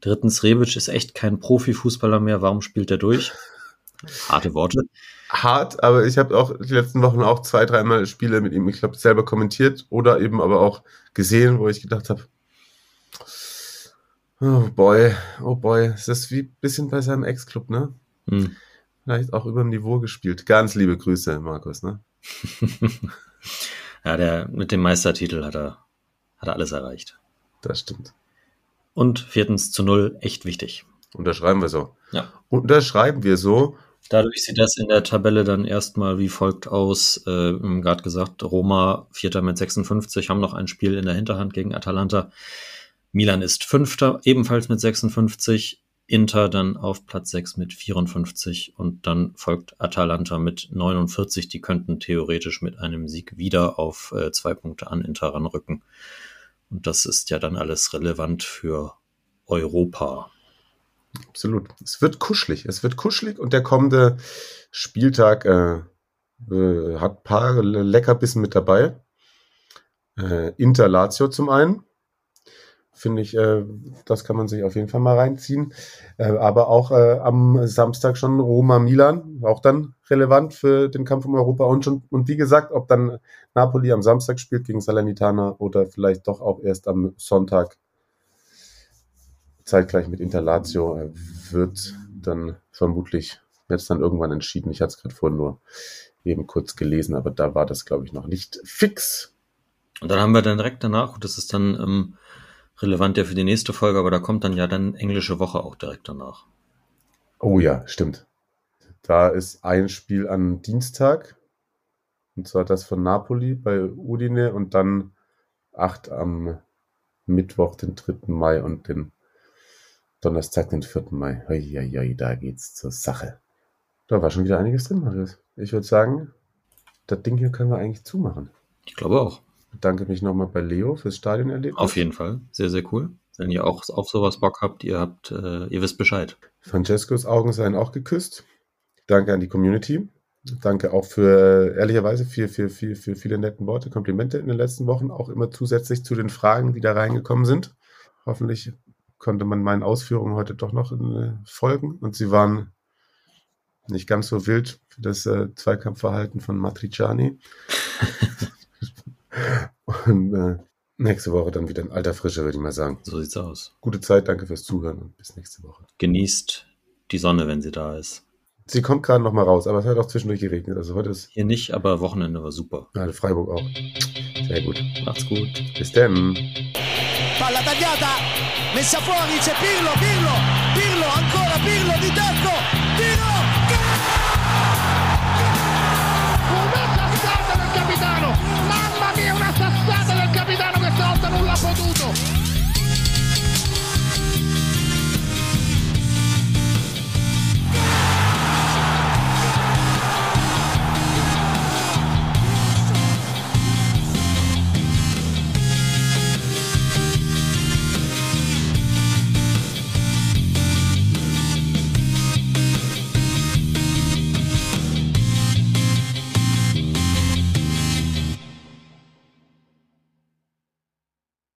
Drittens, Rebic ist echt kein Profifußballer mehr. Warum spielt er durch? Harte Worte. Hart, aber ich habe auch die letzten Wochen auch zwei, dreimal Spiele mit ihm, ich glaube, selber kommentiert oder eben aber auch gesehen, wo ich gedacht habe, oh boy, oh boy, ist das wie ein bisschen bei seinem Ex-Club, ne? Hm. Vielleicht auch über dem Niveau gespielt. Ganz liebe Grüße, Markus, ne? ja, der mit dem Meistertitel hat er, hat er alles erreicht. Das stimmt. Und viertens zu null, echt wichtig. Unterschreiben wir so. Ja. Unterschreiben wir so. Dadurch sieht das in der Tabelle dann erstmal wie folgt aus. Äh, gerade gesagt, Roma Vierter mit 56, haben noch ein Spiel in der Hinterhand gegen Atalanta. Milan ist Fünfter, ebenfalls mit 56. Inter dann auf Platz 6 mit 54 und dann folgt Atalanta mit 49. Die könnten theoretisch mit einem Sieg wieder auf äh, zwei Punkte an Inter ranrücken. Und das ist ja dann alles relevant für Europa. Absolut. Es wird kuschelig. Es wird kuschelig und der kommende Spieltag, äh, Äh, hat paar Leckerbissen mit dabei. Äh, Inter Lazio zum einen. Finde ich, äh, das kann man sich auf jeden Fall mal reinziehen. Äh, aber auch äh, am Samstag schon Roma Milan, auch dann relevant für den Kampf um Europa. Und, schon, und wie gesagt, ob dann Napoli am Samstag spielt gegen Salernitana oder vielleicht doch auch erst am Sonntag zeitgleich mit Inter Lazio äh, wird dann vermutlich jetzt dann irgendwann entschieden. Ich hatte es gerade vorhin nur eben kurz gelesen, aber da war das, glaube ich, noch nicht fix. Und dann haben wir dann direkt danach, das ist dann ähm, relevant ja für die nächste Folge, aber da kommt dann ja dann englische Woche auch direkt danach. Oh ja, stimmt. Da ist ein Spiel am Dienstag, und zwar das von Napoli bei Udine und dann acht am Mittwoch, den 3. Mai und den Donnerstag, den 4. Mai. Hei, da geht's zur Sache. Da war schon wieder einiges drin, Marius. Ich würde sagen, das Ding hier können wir eigentlich zumachen. Ich glaube auch. Ich bedanke mich nochmal bei Leo fürs Stadionerlebnis. Auf jeden Fall. Sehr, sehr cool. Wenn ihr auch auf sowas Bock habt, ihr habt, äh, ihr wisst Bescheid. Francescos Augen seien auch geküsst. Danke an die Community. Danke auch für, ehrlicherweise, für, für, für, für viele netten Worte, Komplimente in den letzten Wochen, auch immer zusätzlich zu den Fragen, die da reingekommen sind. Hoffentlich konnte man meinen Ausführungen heute doch noch äh, folgen und sie waren nicht ganz so wild für das äh, Zweikampfverhalten von Matriciani. und äh, nächste Woche dann wieder in alter Frische, würde ich mal sagen. So sieht's aus. Gute Zeit, danke fürs Zuhören und bis nächste Woche. Genießt die Sonne, wenn sie da ist. Sie kommt gerade noch mal raus, aber es hat auch zwischendurch geregnet. Also heute ist. Hier nicht, aber Wochenende war super. Ja, Freiburg auch. Sehr gut. Macht's gut. Bis dann. Palla tagliata, messa fuori, c'è Pirlo, Pirlo